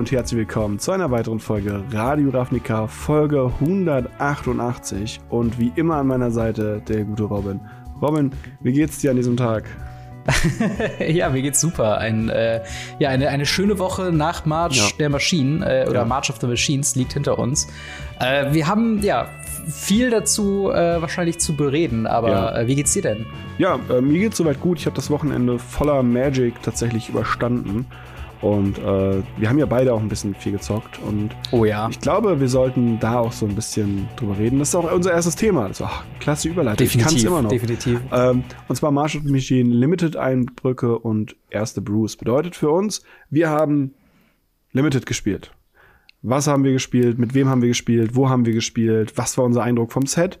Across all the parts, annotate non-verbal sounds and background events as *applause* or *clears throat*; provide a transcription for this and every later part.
und herzlich willkommen zu einer weiteren Folge Radio Ravnica, Folge 188. Und wie immer an meiner Seite der gute Robin. Robin, wie geht's dir an diesem Tag? *laughs* ja, mir geht's super. Ein, äh, ja, eine, eine schöne Woche nach March ja. der Maschinen äh, oder ja. March of the Machines liegt hinter uns. Äh, wir haben ja viel dazu äh, wahrscheinlich zu bereden, aber ja. Äh, wie geht's dir denn? Ja, äh, mir geht's soweit gut. Ich habe das Wochenende voller Magic tatsächlich überstanden. Und äh, wir haben ja beide auch ein bisschen viel gezockt. Und oh ja. ich glaube, wir sollten da auch so ein bisschen drüber reden. Das ist auch unser erstes Thema. Also, ach, klasse Überleitung. Definitiv, ich immer noch. Definitiv. Ähm, und zwar Marshall Machine Limited Einbrücke und erste Bruce. Bedeutet für uns, wir haben Limited gespielt. Was haben wir gespielt? Mit wem haben wir gespielt? Wo haben wir gespielt? Was war unser Eindruck vom Set?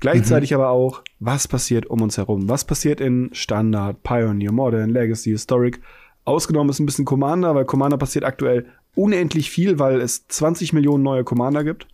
Gleichzeitig mhm. aber auch, was passiert um uns herum? Was passiert in Standard, Pioneer, Modern, Legacy, Historic? Ausgenommen ist ein bisschen Commander, weil Commander passiert aktuell unendlich viel, weil es 20 Millionen neue Commander gibt.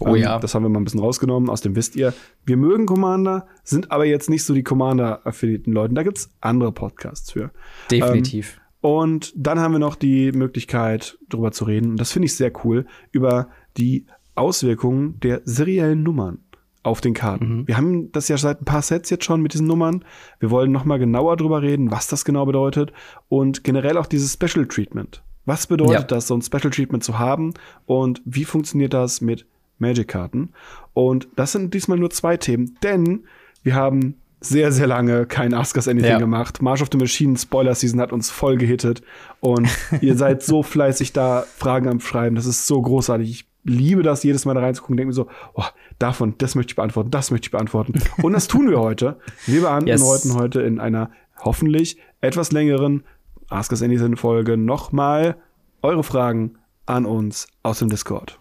Oh ja. Ähm, das haben wir mal ein bisschen rausgenommen, aus dem wisst ihr. Wir mögen Commander, sind aber jetzt nicht so die Commander-affiliierten Leuten. Da gibt's andere Podcasts für. Definitiv. Ähm, und dann haben wir noch die Möglichkeit, darüber zu reden, und das finde ich sehr cool, über die Auswirkungen der seriellen Nummern auf den Karten. Mhm. Wir haben das ja seit ein paar Sets jetzt schon mit diesen Nummern. Wir wollen noch mal genauer drüber reden, was das genau bedeutet und generell auch dieses Special Treatment. Was bedeutet ja. das, so ein Special Treatment zu haben und wie funktioniert das mit Magic-Karten? Und das sind diesmal nur zwei Themen, denn wir haben sehr, sehr lange kein Ask Us Anything ja. gemacht. March of the Machine Spoiler Season hat uns voll gehittet und *laughs* ihr seid so fleißig da Fragen am Schreiben. Das ist so großartig. Ich liebe das, jedes Mal da reinzugucken, denke mir so, oh, davon, das möchte ich beantworten, das möchte ich beantworten. Und das tun wir heute. Wir beantworten yes. heute in einer hoffentlich etwas längeren Ask Us Anything Folge nochmal eure Fragen an uns aus dem Discord.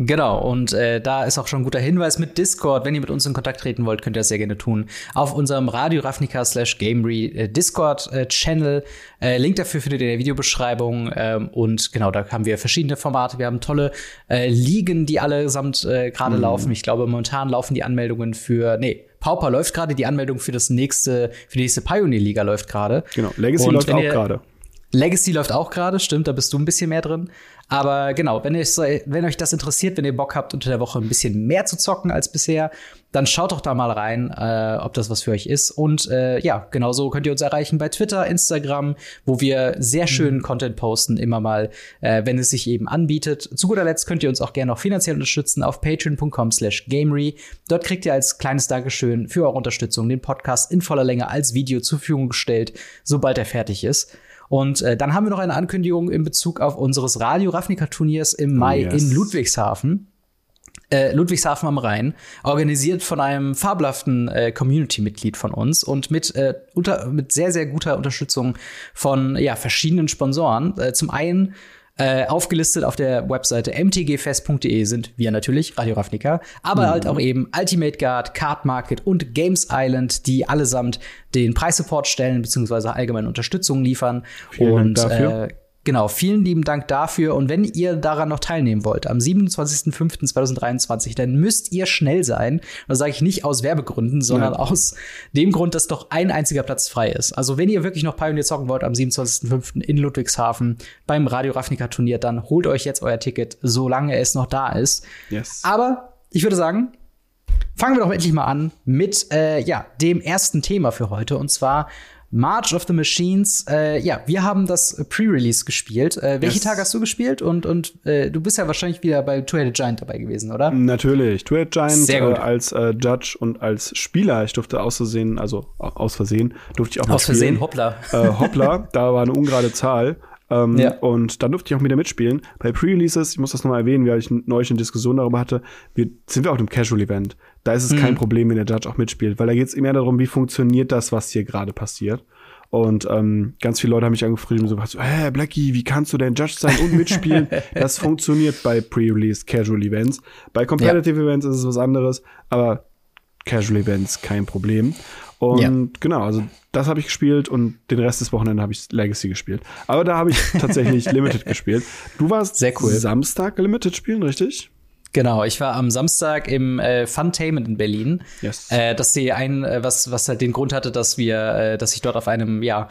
Genau, und äh, da ist auch schon ein guter Hinweis mit Discord. Wenn ihr mit uns in Kontakt treten wollt, könnt ihr das sehr gerne tun. Auf unserem Radio Ravnica slash Gamery äh, Discord-Channel. Äh, äh, Link dafür findet ihr in der Videobeschreibung. Ähm, und genau, da haben wir verschiedene Formate. Wir haben tolle äh, Ligen, die allesamt äh, gerade mhm. laufen. Ich glaube, momentan laufen die Anmeldungen für, nee, Pauper läuft gerade, die Anmeldung für das nächste, für die nächste Pioneer-Liga läuft gerade. Genau, Legacy und läuft auch gerade. Legacy läuft auch gerade, stimmt, da bist du ein bisschen mehr drin. Aber genau, wenn, euch, wenn euch das interessiert, wenn ihr Bock habt, unter der Woche ein bisschen mehr zu zocken als bisher, dann schaut doch da mal rein, äh, ob das was für euch ist. Und äh, ja, genauso könnt ihr uns erreichen bei Twitter, Instagram, wo wir sehr mhm. schönen. Content posten, immer mal, äh, wenn es sich eben anbietet. Zu guter Letzt könnt ihr uns auch gerne noch finanziell unterstützen auf patreon.com slash gamery. Dort kriegt ihr als kleines Dankeschön für eure Unterstützung den Podcast in voller Länge als Video zur Verfügung gestellt, sobald er fertig ist. Und äh, dann haben wir noch eine Ankündigung in Bezug auf unseres Radio Ravnica Turniers im Mai oh, yes. in Ludwigshafen. Äh, Ludwigshafen am Rhein, organisiert von einem fabelhaften äh, Community-Mitglied von uns und mit, äh, unter, mit sehr, sehr guter Unterstützung von ja, verschiedenen Sponsoren. Äh, zum einen äh, aufgelistet auf der Webseite mtgfest.de sind wir natürlich, Radio Ravnica, aber mhm. halt auch eben Ultimate Guard, Card Market und Games Island, die allesamt den Preissupport stellen bzw. allgemeine Unterstützung liefern. Vielen und Dank dafür. Äh, Genau, vielen lieben Dank dafür. Und wenn ihr daran noch teilnehmen wollt, am 27.05.2023, dann müsst ihr schnell sein. Das sage ich nicht aus Werbegründen, sondern ja. aus dem Grund, dass doch ein einziger Platz frei ist. Also wenn ihr wirklich noch Pioneer zocken wollt am 27.05. in Ludwigshafen beim Radio Ravnica Turnier, dann holt euch jetzt euer Ticket, solange es noch da ist. Yes. Aber ich würde sagen, fangen wir doch endlich mal an mit äh, ja, dem ersten Thema für heute. Und zwar March of the Machines. Äh, ja, wir haben das Pre-Release gespielt. Äh, welche yes. Tage hast du gespielt? Und, und äh, du bist ja wahrscheinlich wieder bei Two-Headed Giant dabei gewesen, oder? Natürlich. Two-Headed Giant äh, als äh, Judge und als Spieler. Ich durfte aus Versehen, also aus Versehen, durfte ich auch mal Aus Versehen, hoppla. Äh, hoppla, *laughs* da war eine ungerade Zahl. Ähm, ja. Und dann durfte ich auch wieder mitspielen. Bei Pre-Releases, ich muss das nochmal erwähnen, weil ich neulich eine Diskussion darüber hatte, wir, sind wir auf einem Casual-Event. Da ist es mhm. kein Problem, wenn der Judge auch mitspielt, weil da geht es mehr darum, wie funktioniert das, was hier gerade passiert. Und ähm, ganz viele Leute haben mich angeschrieben und so, hä, Blackie, wie kannst du denn Judge sein und mitspielen? *laughs* das funktioniert bei Pre-Release Casual Events. Bei Competitive ja. Events ist es was anderes, aber Casual Events kein Problem. Und ja. genau, also das habe ich gespielt und den Rest des Wochenende habe ich Legacy gespielt. Aber da habe ich tatsächlich *laughs* Limited gespielt. Du warst cool. Samstag Limited spielen, richtig? Genau, ich war am Samstag im äh, Funtainment in Berlin. Yes. Äh, dass sie ein, äh, was, was halt den Grund hatte, dass wir, äh, dass ich dort auf einem, ja,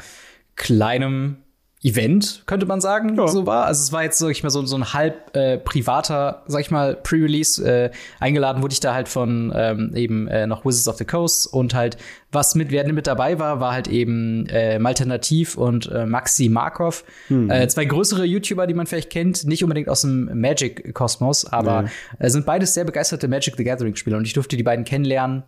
kleinem Event, könnte man sagen, ja. so war. Also es war jetzt, sag ich mal, so, so ein halb äh, privater, sag ich mal, Pre-Release. Äh, eingeladen wurde ich da halt von ähm, eben äh, noch Wizards of the Coast und halt, was mit, wer mit dabei war, war halt eben äh, Malternativ und äh, Maxi Markov. Hm. Äh, zwei größere YouTuber, die man vielleicht kennt, nicht unbedingt aus dem Magic-Kosmos, aber nee. äh, sind beides sehr begeisterte Magic the Gathering-Spieler und ich durfte die beiden kennenlernen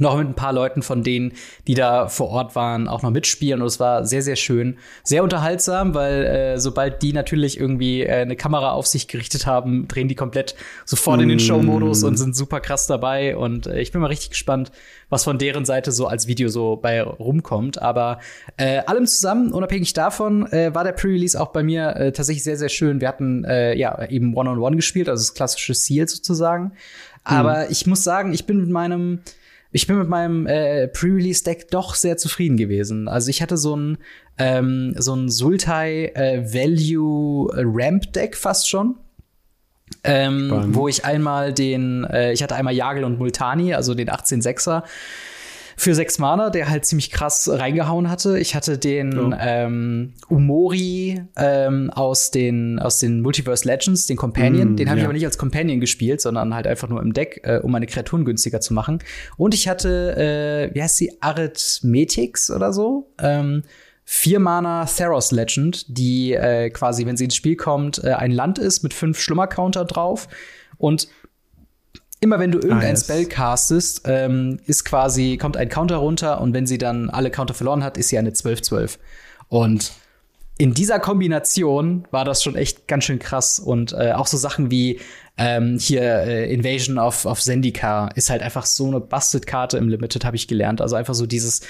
noch mit ein paar Leuten von denen, die da vor Ort waren, auch noch mitspielen. Und es war sehr, sehr schön. Sehr unterhaltsam, weil äh, sobald die natürlich irgendwie äh, eine Kamera auf sich gerichtet haben, drehen die komplett sofort mm. in den mm. Show-Modus und sind super krass dabei. Und äh, ich bin mal richtig gespannt, was von deren Seite so als Video so bei rumkommt. Aber äh, allem zusammen, unabhängig davon, äh, war der Pre-Release auch bei mir äh, tatsächlich sehr, sehr schön. Wir hatten äh, ja eben One-on-One -on -One gespielt, also das klassische Seal sozusagen. Aber mm. ich muss sagen, ich bin mit meinem ich bin mit meinem äh, Pre-Release-Deck doch sehr zufrieden gewesen. Also ich hatte so ein, ähm, so ein Sultai äh, Value Ramp Deck fast schon. Ähm, wo ich einmal den, äh, ich hatte einmal Jagel und Multani, also den 18-6er für sechs Mana, der halt ziemlich krass reingehauen hatte. Ich hatte den ja. ähm, Umori ähm, aus den aus den Multiverse Legends, den Companion. Mm, den habe ja. ich aber nicht als Companion gespielt, sondern halt einfach nur im Deck, äh, um meine Kreaturen günstiger zu machen. Und ich hatte, äh, wie heißt sie, Arithmetics oder so. Ähm, vier Mana Theros Legend, die äh, quasi, wenn sie ins Spiel kommt, äh, ein Land ist mit fünf Schlummercounter drauf. Und immer wenn du irgendein ah, Spell castest, ähm, ist quasi, kommt ein Counter runter und wenn sie dann alle Counter verloren hat, ist sie eine 12-12. Und in dieser Kombination war das schon echt ganz schön krass. Und äh, auch so Sachen wie ähm, hier äh, Invasion of, of Zendikar ist halt einfach so eine Busted-Karte im Limited, habe ich gelernt. Also einfach so dieses,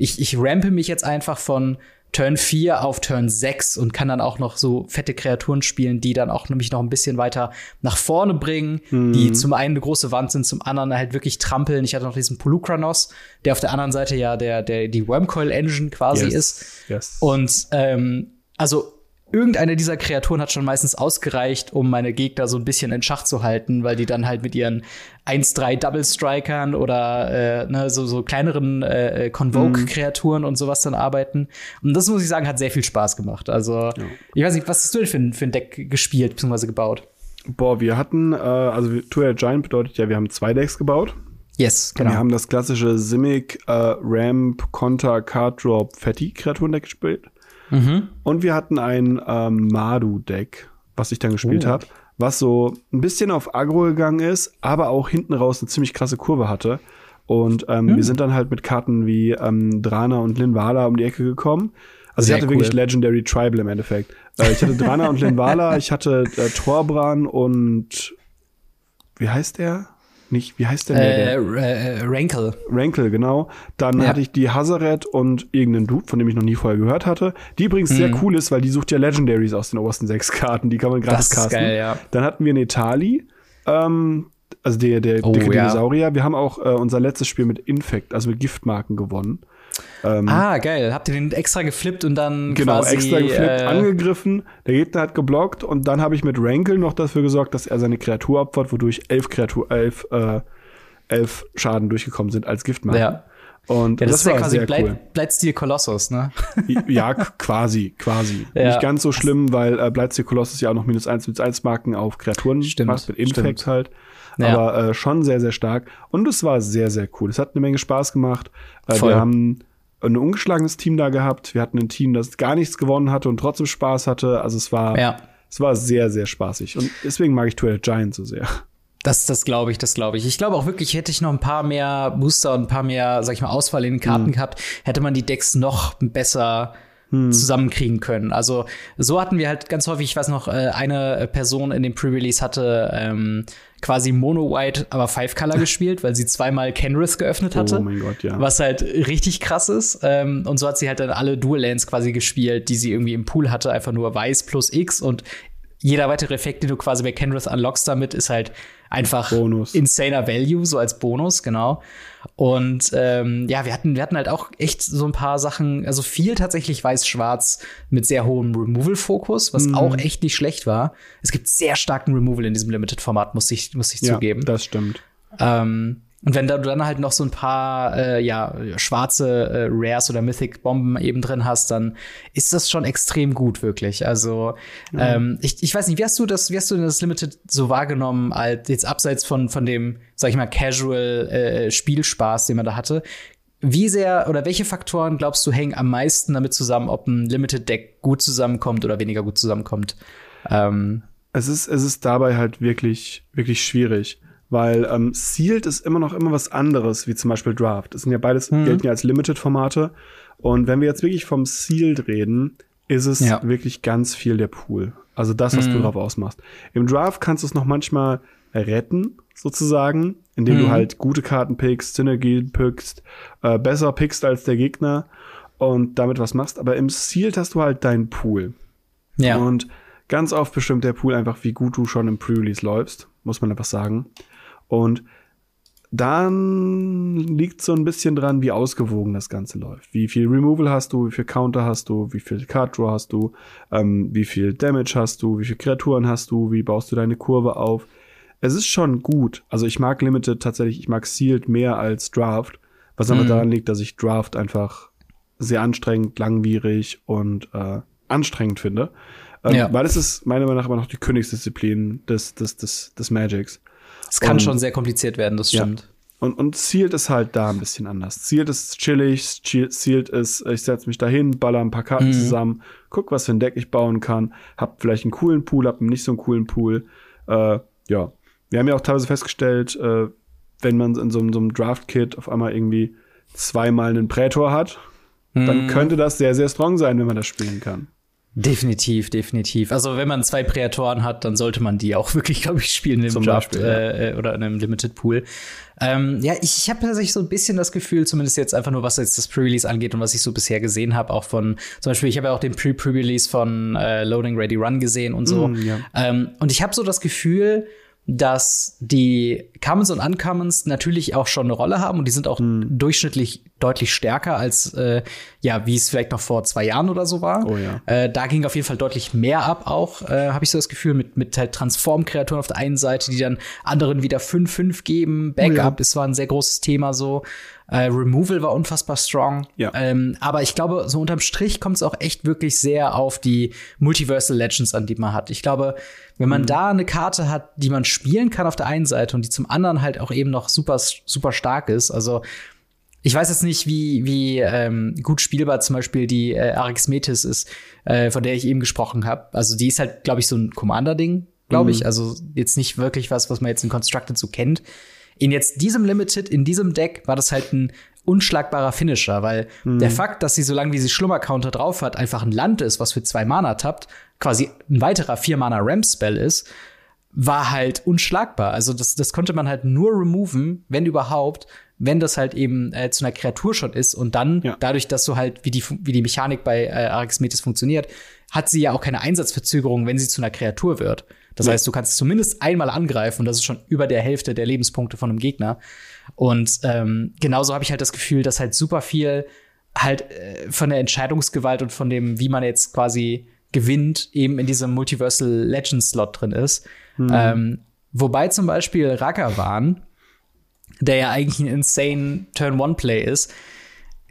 ich, ich rampe mich jetzt einfach von Turn 4 auf Turn 6 und kann dann auch noch so fette Kreaturen spielen, die dann auch nämlich noch ein bisschen weiter nach vorne bringen, mhm. die zum einen eine große Wand sind, zum anderen halt wirklich trampeln. Ich hatte noch diesen Polukranos, der auf der anderen Seite ja der, der, die Wormcoil Engine quasi yes. ist. Yes. Und ähm, also irgendeine dieser Kreaturen hat schon meistens ausgereicht, um meine Gegner so ein bisschen in Schach zu halten, weil die dann halt mit ihren 1-3 Double Strikern oder äh, ne, so, so kleineren äh, äh, Convoke-Kreaturen mhm. und sowas dann arbeiten. Und das muss ich sagen, hat sehr viel Spaß gemacht. Also, ja. ich weiß nicht, was hast du denn für, für ein Deck gespielt bzw. gebaut? Boah, wir hatten, äh, also Two Giant bedeutet ja, wir haben zwei Decks gebaut. Yes, genau. Wir haben das klassische Simic, äh, Ramp, Konter, Card Drop, Fatty Kreaturendeck gespielt. Mhm. Und wir hatten ein ähm, Madu-Deck, was ich dann gespielt oh. habe, was so ein bisschen auf Agro gegangen ist, aber auch hinten raus eine ziemlich krasse Kurve hatte. Und ähm, mhm. wir sind dann halt mit Karten wie ähm, Drana und Linvala um die Ecke gekommen. Also Sehr ich hatte cool. wirklich Legendary Tribal im Endeffekt. Äh, ich hatte Drana und *laughs* Linvala, ich hatte äh, Torbran und wie heißt der? Nicht, wie heißt der? Äh, äh, Rankle. Rankle, genau. Dann ja. hatte ich die Hazaret und irgendeinen Dude, von dem ich noch nie vorher gehört hatte. Die übrigens mhm. sehr cool ist, weil die sucht ja Legendaries aus den obersten sechs Karten. Die kann man gratis casten. Geil, ja. Dann hatten wir Netali. Ähm, also der, der oh, dicke ja. Dinosaurier. Wir haben auch äh, unser letztes Spiel mit Infect, also mit Giftmarken gewonnen. Ähm, ah, geil. Habt ihr den extra geflippt und dann genau, quasi, extra geflippt, äh, angegriffen. Der Gegner hat geblockt und dann habe ich mit Rankle noch dafür gesorgt, dass er seine Kreatur opfert, wodurch elf Kreatur, elf, äh, elf Schaden durchgekommen sind als Giftmarke. Ja. Und ja, das, das ist ja quasi Bleit, cool. Bleitstil Kolossus, ne? ja, quasi, quasi. *laughs* Ja. Nicht ganz so schlimm, weil äh, Bleitstil Kolossus ja auch noch minus eins, minus eins Marken auf Kreaturen stimmt, macht, mit Infect halt. Ja. Aber äh, schon sehr, sehr stark. Und es war sehr, sehr cool. Es hat eine Menge Spaß gemacht. Äh, wir haben ein ungeschlagenes Team da gehabt. Wir hatten ein Team, das gar nichts gewonnen hatte und trotzdem Spaß hatte. Also es war, ja. es war sehr, sehr spaßig. Und deswegen mag ich Twilight Giant so sehr. Das, das glaube ich, das glaube ich. Ich glaube auch wirklich, hätte ich noch ein paar mehr Booster und ein paar mehr, sag ich mal, Auswahl in den Karten mhm. gehabt, hätte man die Decks noch besser hm. zusammenkriegen können. Also so hatten wir halt ganz häufig, ich weiß noch, äh, eine Person in dem Pre-Release hatte ähm, quasi Mono-White, aber Five-Color *laughs* gespielt, weil sie zweimal Kenrith geöffnet hatte. Oh mein Gott, ja. Was halt richtig krass ist. Ähm, und so hat sie halt dann alle Dual-Lands quasi gespielt, die sie irgendwie im Pool hatte, einfach nur Weiß plus X und jeder weitere Effekt, den du quasi bei Kenrith unlockst damit, ist halt einfach Bonus. insaner Value, so als Bonus, genau. Und ähm, ja, wir hatten, wir hatten halt auch echt so ein paar Sachen, also viel tatsächlich weiß-schwarz mit sehr hohem Removal-Fokus, was mm. auch echt nicht schlecht war. Es gibt sehr starken Removal in diesem Limited-Format, muss ich, muss ich ja, zugeben. Das stimmt. Ähm, Und wenn du dann halt noch so ein paar äh, ja, schwarze äh, Rares oder Mythic Bomben eben drin hast, dann ist das schon extrem gut, wirklich. Also ja. ähm, ich, ich weiß nicht, wie hast du das, wie hast du denn das Limited so wahrgenommen, als jetzt abseits von, von dem, sag ich mal, Casual äh, Spielspaß, den man da hatte? Wie sehr oder welche Faktoren glaubst du hängen am meisten damit zusammen, ob ein Limited Deck gut zusammenkommt oder weniger gut zusammenkommt? Ähm, es ist, es ist dabei halt wirklich, wirklich schwierig weil ähm, Sealed ist immer noch immer was anderes, wie zum Beispiel Draft. Das sind ja beides, mhm. gelten ja als Limited-Formate. Und wenn wir jetzt wirklich vom Sealed reden, ist es ja. wirklich ganz viel der Pool. Also das, was mhm. du drauf ausmachst. Im Draft kannst du es noch manchmal retten, sozusagen, indem mhm. du halt gute Karten pickst, Synergie pickst, äh, besser pickst als der Gegner und damit was machst. Aber im Sealed hast du halt deinen Pool. Ja. Und ganz oft bestimmt der Pool einfach, wie gut du schon im Pre-Release läufst, muss man einfach sagen. Und dann liegt so ein bisschen dran, wie ausgewogen das Ganze läuft. Wie viel Removal hast du, wie viel Counter hast du, wie viel Card Draw hast du, ähm, wie viel Damage hast du, wie viele Kreaturen hast du, wie baust du deine Kurve auf. Es ist schon gut. Also ich mag Limited tatsächlich, ich mag Sealed mehr als Draft, was mhm. aber daran liegt, dass ich Draft einfach sehr anstrengend, langwierig und äh, anstrengend finde. Ähm, ja. Weil es ist meiner Meinung nach immer noch die Königsdisziplin des, des, des, des Magics. Es kann und, schon sehr kompliziert werden, das stimmt. Ja. Und, und Sealed ist halt da ein bisschen anders. Sealed ist chillig, Sealed ist, ich setz mich dahin, baller ein paar Karten mhm. zusammen, guck, was für ein Deck ich bauen kann, hab vielleicht einen coolen Pool, hab nicht so einen coolen Pool. Äh, ja. Wir haben ja auch teilweise festgestellt, äh, wenn man in so, so einem Draft-Kit auf einmal irgendwie zweimal einen Prätor hat, mhm. dann könnte das sehr, sehr strong sein, wenn man das spielen kann. Definitiv, definitiv. Also wenn man zwei Präatoren hat, dann sollte man die auch *laughs* wirklich, glaube ich, spielen im Draft Beispiel, äh, oder in einem Limited Pool. Ähm, ja, ich, ich habe tatsächlich so ein bisschen das Gefühl, zumindest jetzt einfach nur, was jetzt das Pre-Release angeht und was ich so bisher gesehen habe, auch von zum Beispiel, ich habe ja auch den Pre-Pre-Release von äh, Loading Ready Run gesehen und so. Mm, ja. ähm, und ich habe so das Gefühl, dass die Commons und Uncommons natürlich auch schon eine Rolle haben und die sind auch hm. durchschnittlich deutlich stärker als äh, ja, wie es vielleicht noch vor zwei Jahren oder so war. Oh, ja. äh, da ging auf jeden Fall deutlich mehr ab, auch äh, habe ich so das Gefühl mit mit halt Transform-Kreaturen auf der einen Seite, die dann anderen wieder 5-5 geben. Backup oh, ja. war ein sehr großes Thema so. Äh, Removal war unfassbar strong. Ja. Ähm, aber ich glaube, so unterm Strich kommt es auch echt wirklich sehr auf die Multiversal Legends an, die man hat. Ich glaube, wenn man mhm. da eine Karte hat, die man spielen kann auf der einen Seite und die zum anderen halt auch eben noch super, super stark ist, also ich weiß jetzt nicht, wie, wie ähm, gut spielbar zum Beispiel die äh, Arixmetis ist, äh, von der ich eben gesprochen habe. Also die ist halt, glaube ich, so ein Commander-Ding, glaube mhm. ich. Also jetzt nicht wirklich was, was man jetzt in Constructed so kennt. In jetzt diesem Limited, in diesem Deck, war das halt ein unschlagbarer Finisher, weil mhm. der Fakt, dass sie, solange wie sie Schlummer-Counter drauf hat, einfach ein Land ist, was für zwei Mana tappt, quasi ein weiterer vier Mana Ramp-Spell ist, war halt unschlagbar. Also das, das konnte man halt nur removen, wenn überhaupt, wenn das halt eben äh, zu einer Kreatur schon ist und dann ja. dadurch, dass so halt wie die wie die Mechanik bei äh, Arixmetis funktioniert, hat sie ja auch keine Einsatzverzögerung, wenn sie zu einer Kreatur wird. Das heißt, du kannst zumindest einmal angreifen und das ist schon über der Hälfte der Lebenspunkte von einem Gegner. Und ähm, genauso habe ich halt das Gefühl, dass halt super viel halt äh, von der Entscheidungsgewalt und von dem, wie man jetzt quasi gewinnt, eben in diesem Multiversal Legends Slot drin ist. Mhm. Ähm, wobei zum Beispiel Ragavan, der ja eigentlich ein insane Turn-One-Play ist,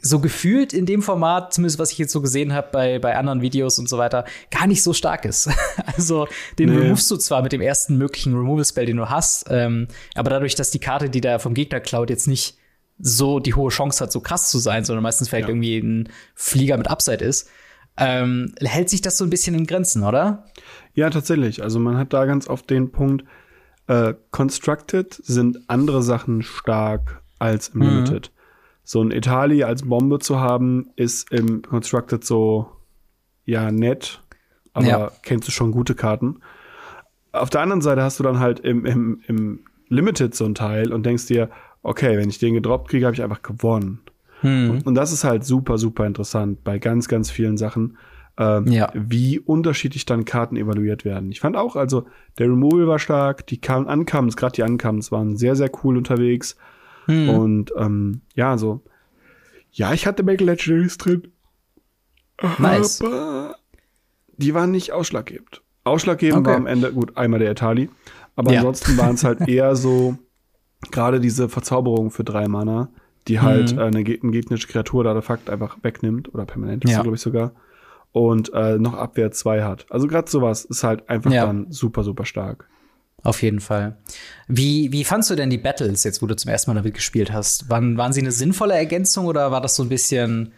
so gefühlt in dem Format, zumindest was ich jetzt so gesehen habe bei, bei anderen Videos und so weiter, gar nicht so stark ist. *laughs* also den nee. removest du zwar mit dem ersten möglichen Removal-Spell, den du hast, ähm, aber dadurch, dass die Karte, die da vom Gegner klaut, jetzt nicht so die hohe Chance hat, so krass zu sein, sondern meistens vielleicht ja. irgendwie ein Flieger mit Upside ist, ähm, hält sich das so ein bisschen in Grenzen, oder? Ja, tatsächlich. Also man hat da ganz oft den Punkt, äh, Constructed sind andere Sachen stark als im mhm. Limited so ein Itali als Bombe zu haben, ist im Constructed so, ja, nett, aber ja. kennst du schon gute Karten. Auf der anderen Seite hast du dann halt im, im, im Limited so ein Teil und denkst dir, okay, wenn ich den gedroppt kriege, habe ich einfach gewonnen. Hm. Und, und, das ist halt super, super interessant bei ganz, ganz vielen Sachen, ähm, ja. wie unterschiedlich dann Karten evaluiert werden. Ich fand auch, also der Removal war stark, die Uncomes, gerade die Uncomes waren sehr, sehr cool unterwegs. Hm. Und ähm, ja, so. Ja, ich hatte Make Legendaries drin. Nice. Aber die waren nicht ausschlaggebend. Ausschlaggebend okay. war am Ende, gut, einmal der Itali. Aber ja. ansonsten waren es halt *laughs* eher so, gerade diese Verzauberung für drei Mana, die halt Mhm. äh, eine, eine gegnerische Kreatur oder Artefakt einfach wegnimmt oder permanent ist Ja. glaube ich sogar und äh, noch Abwehr 2 hat. Also gerade sowas ist halt einfach Ja. dann super super stark. Auf jeden Fall. Wie, wie fandst du denn die Battles jetzt, wo du zum ersten Mal damit gespielt hast? Waren, waren sie eine sinnvolle Ergänzung oder war das so ein bisschen,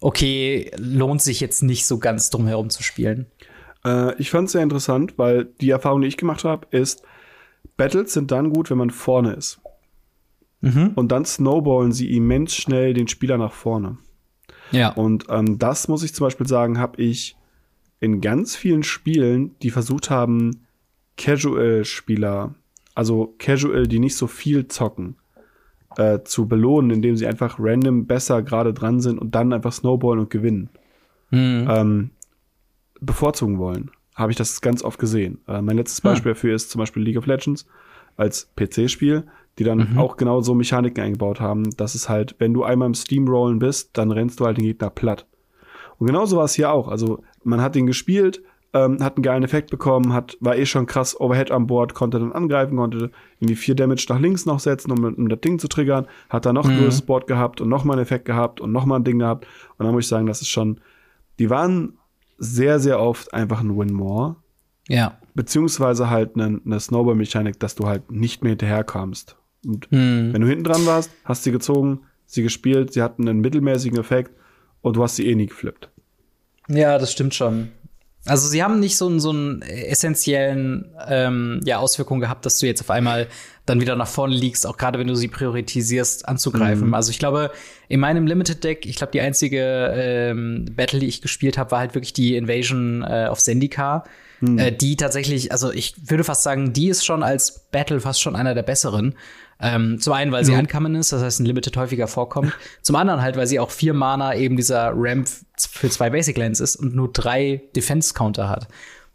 okay, lohnt sich jetzt nicht so ganz drum herum zu spielen? Äh, ich fand es sehr interessant, weil die Erfahrung, die ich gemacht habe, ist, Battles sind dann gut, wenn man vorne ist. Mhm. Und dann snowballen sie immens schnell den Spieler nach vorne. Ja. Und ähm, das muss ich zum Beispiel sagen, habe ich in ganz vielen Spielen, die versucht haben, Casual-Spieler, also Casual, die nicht so viel zocken, äh, zu belohnen, indem sie einfach random besser gerade dran sind und dann einfach snowballen und gewinnen, Mhm. ähm, bevorzugen wollen. Habe ich das ganz oft gesehen. Äh, mein letztes Hm. Beispiel dafür ist zum Beispiel League of Legends als PC-Spiel, die dann Mhm. auch genau so Mechaniken eingebaut haben, dass es halt, wenn du einmal im Steamrollen bist, dann rennst du halt den Gegner platt. Und genauso war es hier auch. Also man hat den gespielt, ähm, hat einen geilen Effekt bekommen, hat, war eh schon krass Overhead an Bord, konnte dann angreifen, konnte irgendwie vier Damage nach links noch setzen, um, um das Ding zu triggern, hat dann noch Mhm. ein größeres Board gehabt und noch mal einen Effekt gehabt und noch mal ein Ding gehabt. Und dann muss ich sagen, das ist schon, die waren sehr, sehr oft einfach ein Win-More. Ja. Beziehungsweise halt eine, eine Snowball-Mechanik, dass du halt nicht mehr hinterherkamst. Und Mhm. wenn du hinten dran warst, hast sie gezogen, sie gespielt, sie hatten einen mittelmäßigen Effekt und du hast sie eh nie geflippt. Ja, das stimmt schon. Also sie haben nicht so einen, so einen essentiellen ähm, ja, Auswirkungen gehabt, dass du jetzt auf einmal dann wieder nach vorne liegst, auch gerade wenn du sie priorisierst, anzugreifen. Mhm. Also ich glaube, in meinem Limited Deck, ich glaube, die einzige ähm, Battle, die ich gespielt habe, war halt wirklich die Invasion äh, of Zendikar. Mhm. Äh, die tatsächlich, also ich würde fast sagen, die ist schon als Battle fast schon einer der besseren. Ähm, zum einen, weil sie Ja. uncommon ist, das heißt, ein Limited häufiger vorkommt. *laughs* zum anderen halt, weil sie auch vier Mana eben dieser Ramp für zwei Basic Lands ist und nur drei Defense Counter hat.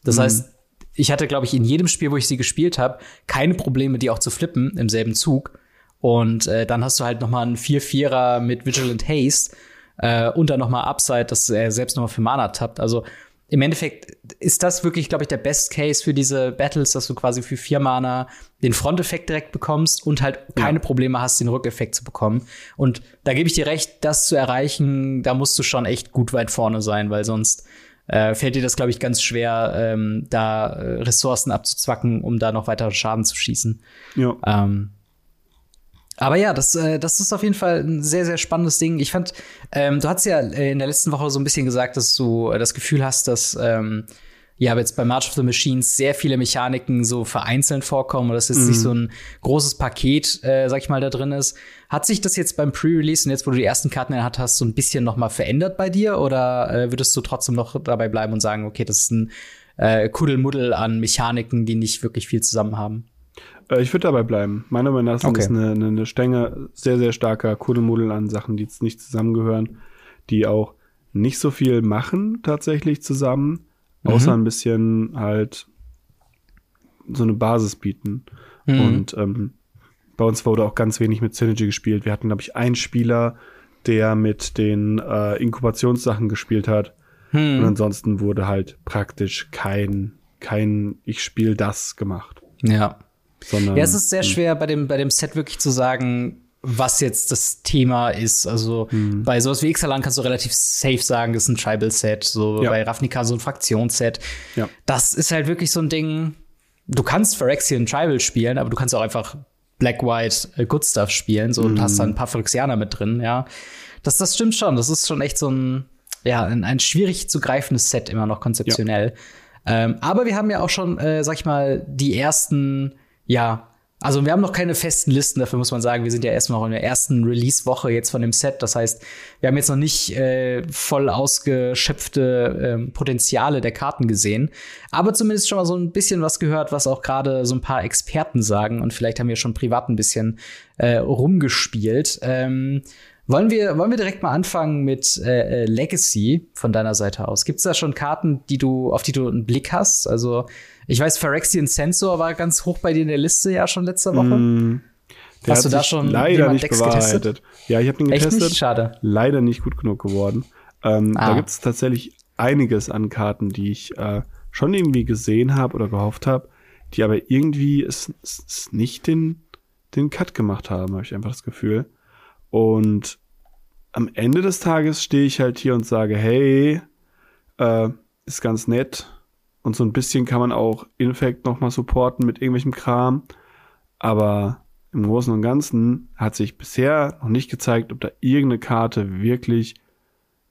Das Mhm. heißt, ich hatte, glaube ich, in jedem Spiel, wo ich sie gespielt habe, keine Probleme, die auch zu flippen im selben Zug. Und äh, dann hast du halt noch mal einen 4-4er mit Vigilant Haste äh, und dann noch mal Upside, dass er selbst noch mal für Mana tappt. Also im Endeffekt ist das wirklich, glaube ich, der Best Case für diese Battles, dass du quasi für vier Mana den Fronteffekt direkt bekommst und halt keine Probleme hast, den Rückeffekt zu bekommen. Und da gebe ich dir recht, das zu erreichen, da musst du schon echt gut weit vorne sein, weil sonst äh, fällt dir das, glaube ich, ganz schwer, ähm, da äh, Ressourcen abzuzwacken, um da noch weiter Schaden zu schießen. Ja. Ähm, aber ja, das, äh, das ist auf jeden Fall ein sehr, sehr spannendes Ding. Ich fand, ähm, du hast ja äh, in der letzten Woche so ein bisschen gesagt, dass du äh, das Gefühl hast, dass ähm, ja jetzt bei March of the Machines sehr viele Mechaniken so vereinzelt vorkommen oder dass jetzt nicht so ein großes Paket, äh, sag ich mal, da drin ist. Hat sich das jetzt beim Pre-Release und jetzt, wo du die ersten Karten in der Hand hast, so ein bisschen noch mal verändert bei dir oder äh, würdest du trotzdem noch dabei bleiben und sagen, okay, das ist ein äh, Kuddelmuddel an Mechaniken, die nicht wirklich viel zusammen haben? Äh, ich würde dabei bleiben. Meiner Meinung nach Okay. es eine, eine, eine Stänge sehr, sehr starker Kuddelmuddel an Sachen, die jetzt nicht zusammengehören, die auch nicht so viel machen tatsächlich zusammen, außer ein bisschen halt so eine Basis bieten. Mhm. Und ähm, bei uns wurde auch ganz wenig mit Synergy gespielt. Wir hatten, glaube ich, einen Spieler, der mit den äh, Inkubationssachen gespielt hat. Hm. Und ansonsten wurde halt praktisch kein, kein Ich spiel das gemacht. Ja. Sondern Ja, es ist sehr schwer bei dem, bei dem Set wirklich zu sagen, was jetzt das Thema ist. Also bei sowas wie Ixalan kannst du relativ safe sagen, das ist ein Tribal-Set. So Ja. bei Ravnica so ein Fraktionsset. Ja. Das ist halt wirklich so ein Ding. Du kannst Phyrexian Tribal spielen, aber du kannst auch einfach Black White äh, Good Stuff spielen so und hast dann ein paar Phyrexianer mit drin, ja. Das, das stimmt schon. Das ist schon echt so ein, ja, ein, ein schwierig zu greifendes Set immer noch konzeptionell. Ähm, aber wir haben ja auch schon, äh, sag ich mal, die ersten, ja, also wir haben noch keine festen Listen, dafür muss man sagen, wir sind ja erst noch in der ersten Release-Woche jetzt von dem Set. Das heißt, wir haben jetzt noch nicht äh, voll ausgeschöpfte ähm, Potenziale der Karten gesehen, aber zumindest schon mal so ein bisschen was gehört, was auch gerade so ein paar Experten sagen und vielleicht haben wir schon privat ein bisschen äh, rumgespielt. Ähm, wollen wir, wollen wir direkt mal anfangen mit äh, äh, Legacy von deiner Seite aus? Gibt es da schon Karten, die du, auf die du einen Blick hast? Also, ich weiß, Phyrexian Sensor war ganz hoch bei dir in der Liste ja schon letzte Woche. Mm, Hast du da schon leider nicht Decks bewahrheitet. getestet? Ja, ich habe den Echt getestet. nicht? Schade. Leider nicht gut genug geworden. Ähm, Ah. Da gibt es tatsächlich einiges an Karten, die ich äh, schon irgendwie gesehen habe oder gehofft habe, die aber irgendwie es, es, es nicht den den Cut gemacht haben, habe ich einfach das Gefühl. Und am Ende des Tages stehe ich halt hier und sage, hey, äh, ist ganz nett. Und so ein bisschen kann man auch Infect nochmal supporten mit irgendwelchem Kram. Aber im Großen und Ganzen hat sich bisher noch nicht gezeigt, ob da irgendeine Karte wirklich,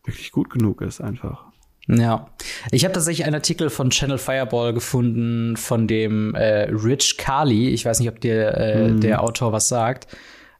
wirklich gut genug ist, einfach. Ja, ich habe tatsächlich einen Artikel von Channel Fireball gefunden von dem äh, Rich Carly. Ich weiß nicht, ob dir äh, mm. der Autor was sagt.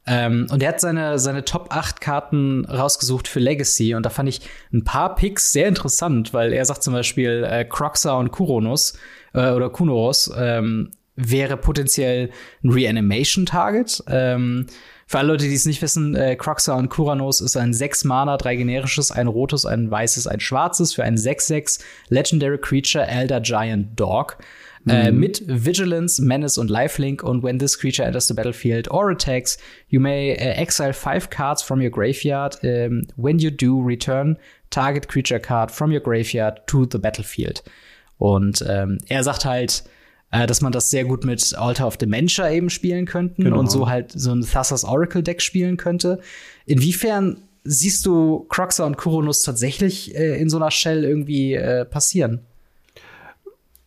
Ähm, und er hat seine, seine Top 8 Karten rausgesucht für Legacy. Und da fand ich ein paar Picks sehr interessant, weil er sagt zum Beispiel äh, Croxa und Kuronus äh, oder Kunoros ähm, wäre potenziell ein Reanimation-Target. Ähm, für alle Leute, die es nicht wissen, äh, Croxa und Kuranos ist ein 6 Mana, drei generisches, ein rotes, ein weißes, ein schwarzes für ein 6-6 Legendary Creature Elder Giant Dog. Äh, mhm. mit Vigilance, Menace und Lifelink. Und when this creature enters the battlefield or attacks, you may uh, exile five cards from your graveyard. Um, when you do, return target creature card from your graveyard to the battlefield. Und ähm, er sagt halt, äh, dass man das sehr gut mit Altar of Dementia eben spielen könnten genau. und so halt so ein Thassa's Oracle Deck spielen könnte. Inwiefern siehst du Croxa und Kuronus tatsächlich äh, in so einer Shell irgendwie äh, passieren?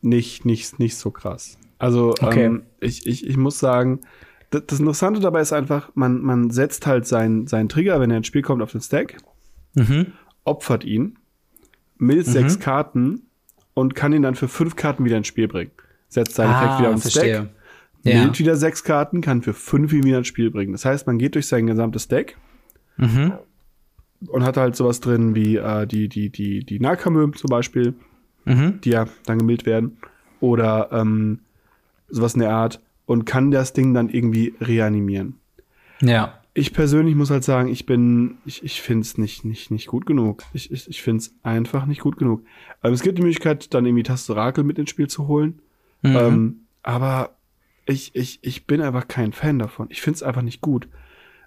Nicht, nicht, nicht so krass. Also okay. ähm, ich, ich, ich muss sagen, das, das, Interessante dabei ist einfach, man, man setzt halt seinen sein Trigger, wenn er ins Spiel kommt, auf den Stack, mhm. opfert ihn, milzt mhm. sechs Karten und kann ihn dann für fünf Karten wieder ins Spiel bringen setzt seinen ah, Effekt wieder auf den Stack, ja. nimmt wieder sechs Karten, kann für fünf ihn wieder ins Spiel bringen. Das heißt, man geht durch sein gesamtes Deck mhm. und hat halt sowas drin wie äh, die, die, die, die Nakamöben zum Beispiel, mhm. die ja dann gemildt werden. Oder ähm, sowas in der Art und kann das Ding dann irgendwie reanimieren. Ja. Ich persönlich muss halt sagen, ich bin, ich, ich finde es nicht, nicht, nicht gut genug. Ich, ich, ich finde es einfach nicht gut genug. Ähm, es gibt die Möglichkeit, dann irgendwie Tastorakel mit ins Spiel zu holen. Mhm. Ähm, aber ich, ich, ich bin einfach kein Fan davon. Ich finde es einfach nicht gut.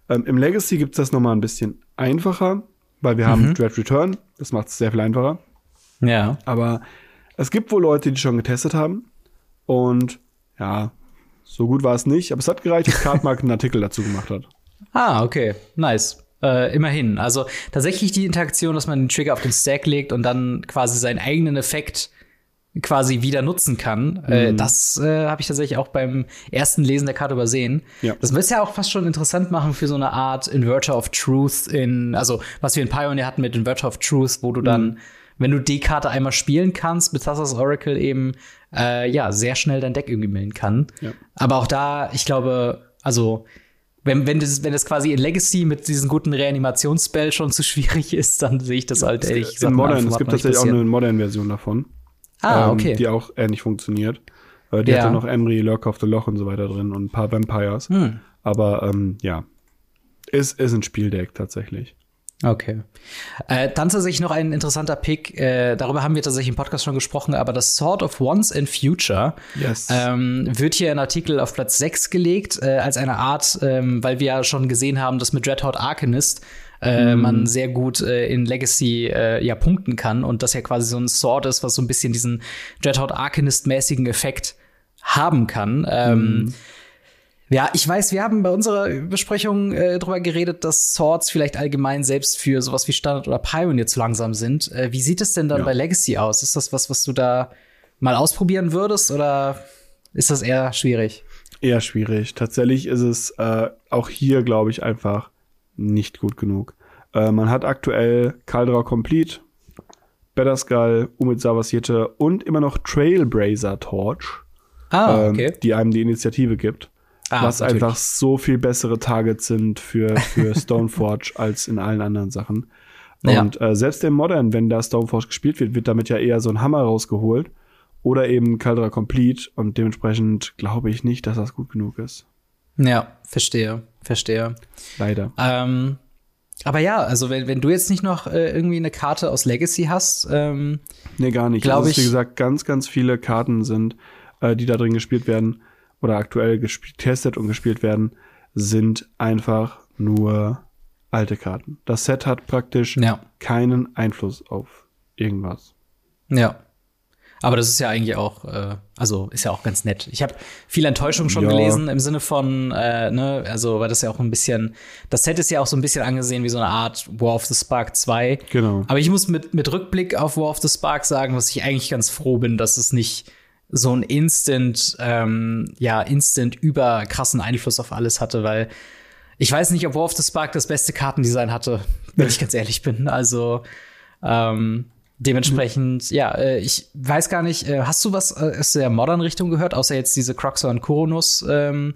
Ähm, Im Legacy gibt es das nochmal ein bisschen einfacher, weil wir mhm. haben Dread Return. Das macht es sehr viel einfacher. Ja. Aber es gibt wohl Leute, die schon getestet haben. Und ja, so gut war es nicht. Aber es hat gereicht, dass Cardmark einen Artikel dazu gemacht hat. Ah, okay. Nice. Äh, immerhin. Also tatsächlich die Interaktion, dass man den Trigger auf den Stack legt und dann quasi seinen eigenen Effekt quasi wieder nutzen kann. Äh, mhm. Äh, das äh, habe ich tatsächlich auch beim ersten Lesen der Karte übersehen. Ja. Das müsste ja auch fast schon interessant machen für so eine Art Inverter of Truth in, also was wir in Pioneer hatten mit Inverter of Truth, wo du dann, mhm. Wenn du die Karte einmal spielen kannst, mit Thassa's Oracle eben, äh, ja, sehr schnell dein Deck irgendwie milden kann. Ja. Aber auch da, ich glaube, also wenn, wenn, das, wenn das quasi in Legacy mit diesem guten Reanimationsspell schon zu *laughs* schwierig ist, dann sehe ich das halt ehrlich gesagt. In Modern, es gibt tatsächlich auch eine Modern-Version davon. Ah, ähm, okay. die auch ähnlich funktioniert. Äh, die ja. hat noch Emery, Lurk of the Loch und so weiter drin und ein paar Vampires. Hm. Aber ähm, ja, ist, ist ein Spieldeck tatsächlich. Okay. Äh, dann tatsächlich noch ein interessanter Pick. Äh, darüber haben wir tatsächlich im Podcast schon gesprochen, aber das Sword of Once in Future yes. ähm, wird hier in Artikel auf Platz 6 gelegt, äh, als eine Art, ähm, weil wir ja schon gesehen haben, dass mit Dreadhot Arcanist äh, mhm. man sehr gut äh, in Legacy äh, ja punkten kann und das ja quasi so ein Sword ist, was so ein bisschen diesen Dreadhot Arcanist-mäßigen Effekt haben kann. Ähm, mhm. Ja, ich weiß, wir haben bei unserer Besprechung äh, drüber geredet, dass Swords vielleicht allgemein selbst für sowas wie Standard oder Pioneer zu langsam sind. Äh, wie sieht es denn dann ja. bei Legacy aus? Ist das was, was du da mal ausprobieren würdest oder ist das eher schwierig? Eher schwierig. Tatsächlich ist es äh, auch hier, glaube ich, einfach nicht gut genug. Äh, man hat aktuell Caldera Complete, Better Skull, Umid Savasierte und immer noch Trailblazer Torch, ah, ähm, okay. die einem die Initiative gibt. Ah, was natürlich. einfach so viel bessere Targets sind für, für *laughs* Stoneforge als in allen anderen Sachen. Und ja. äh, selbst im Modern, wenn da Stoneforge gespielt wird, wird damit ja eher so ein Hammer rausgeholt. Oder eben Caldera Complete. Und dementsprechend glaube ich nicht, dass das gut genug ist. Ja, verstehe, verstehe. Leider. Ähm, aber ja, also wenn, wenn du jetzt nicht noch äh, irgendwie eine Karte aus Legacy hast, ähm, nee, gar nicht. Glaube also, ich. Wie gesagt, ganz, ganz viele Karten sind, äh, die da drin gespielt werden oder aktuell getestet und gespielt werden, sind einfach nur alte Karten. Das Set hat praktisch ja. keinen Einfluss auf irgendwas. Ja. Aber das ist ja eigentlich auch, äh, also ist ja auch ganz nett. Ich habe viel Enttäuschung schon Ja. gelesen im Sinne von, äh, ne, also weil das ja auch ein bisschen, das Set ist ja auch so ein bisschen angesehen wie so eine Art War of the Spark 2. Genau. Aber ich muss mit, mit Rückblick auf War of the Spark sagen, dass ich eigentlich ganz froh bin, dass es nicht so ein Instant, ähm, ja, Instant überkrassen Einfluss auf alles hatte, weil ich weiß nicht, ob War of the Spark das beste Kartendesign hatte, wenn ich *laughs* ganz ehrlich bin. Also ähm, dementsprechend, ja, äh, ich weiß gar nicht, äh, hast du was äh, aus der Modern-Richtung gehört, außer jetzt diese Croxer und Koronus ähm,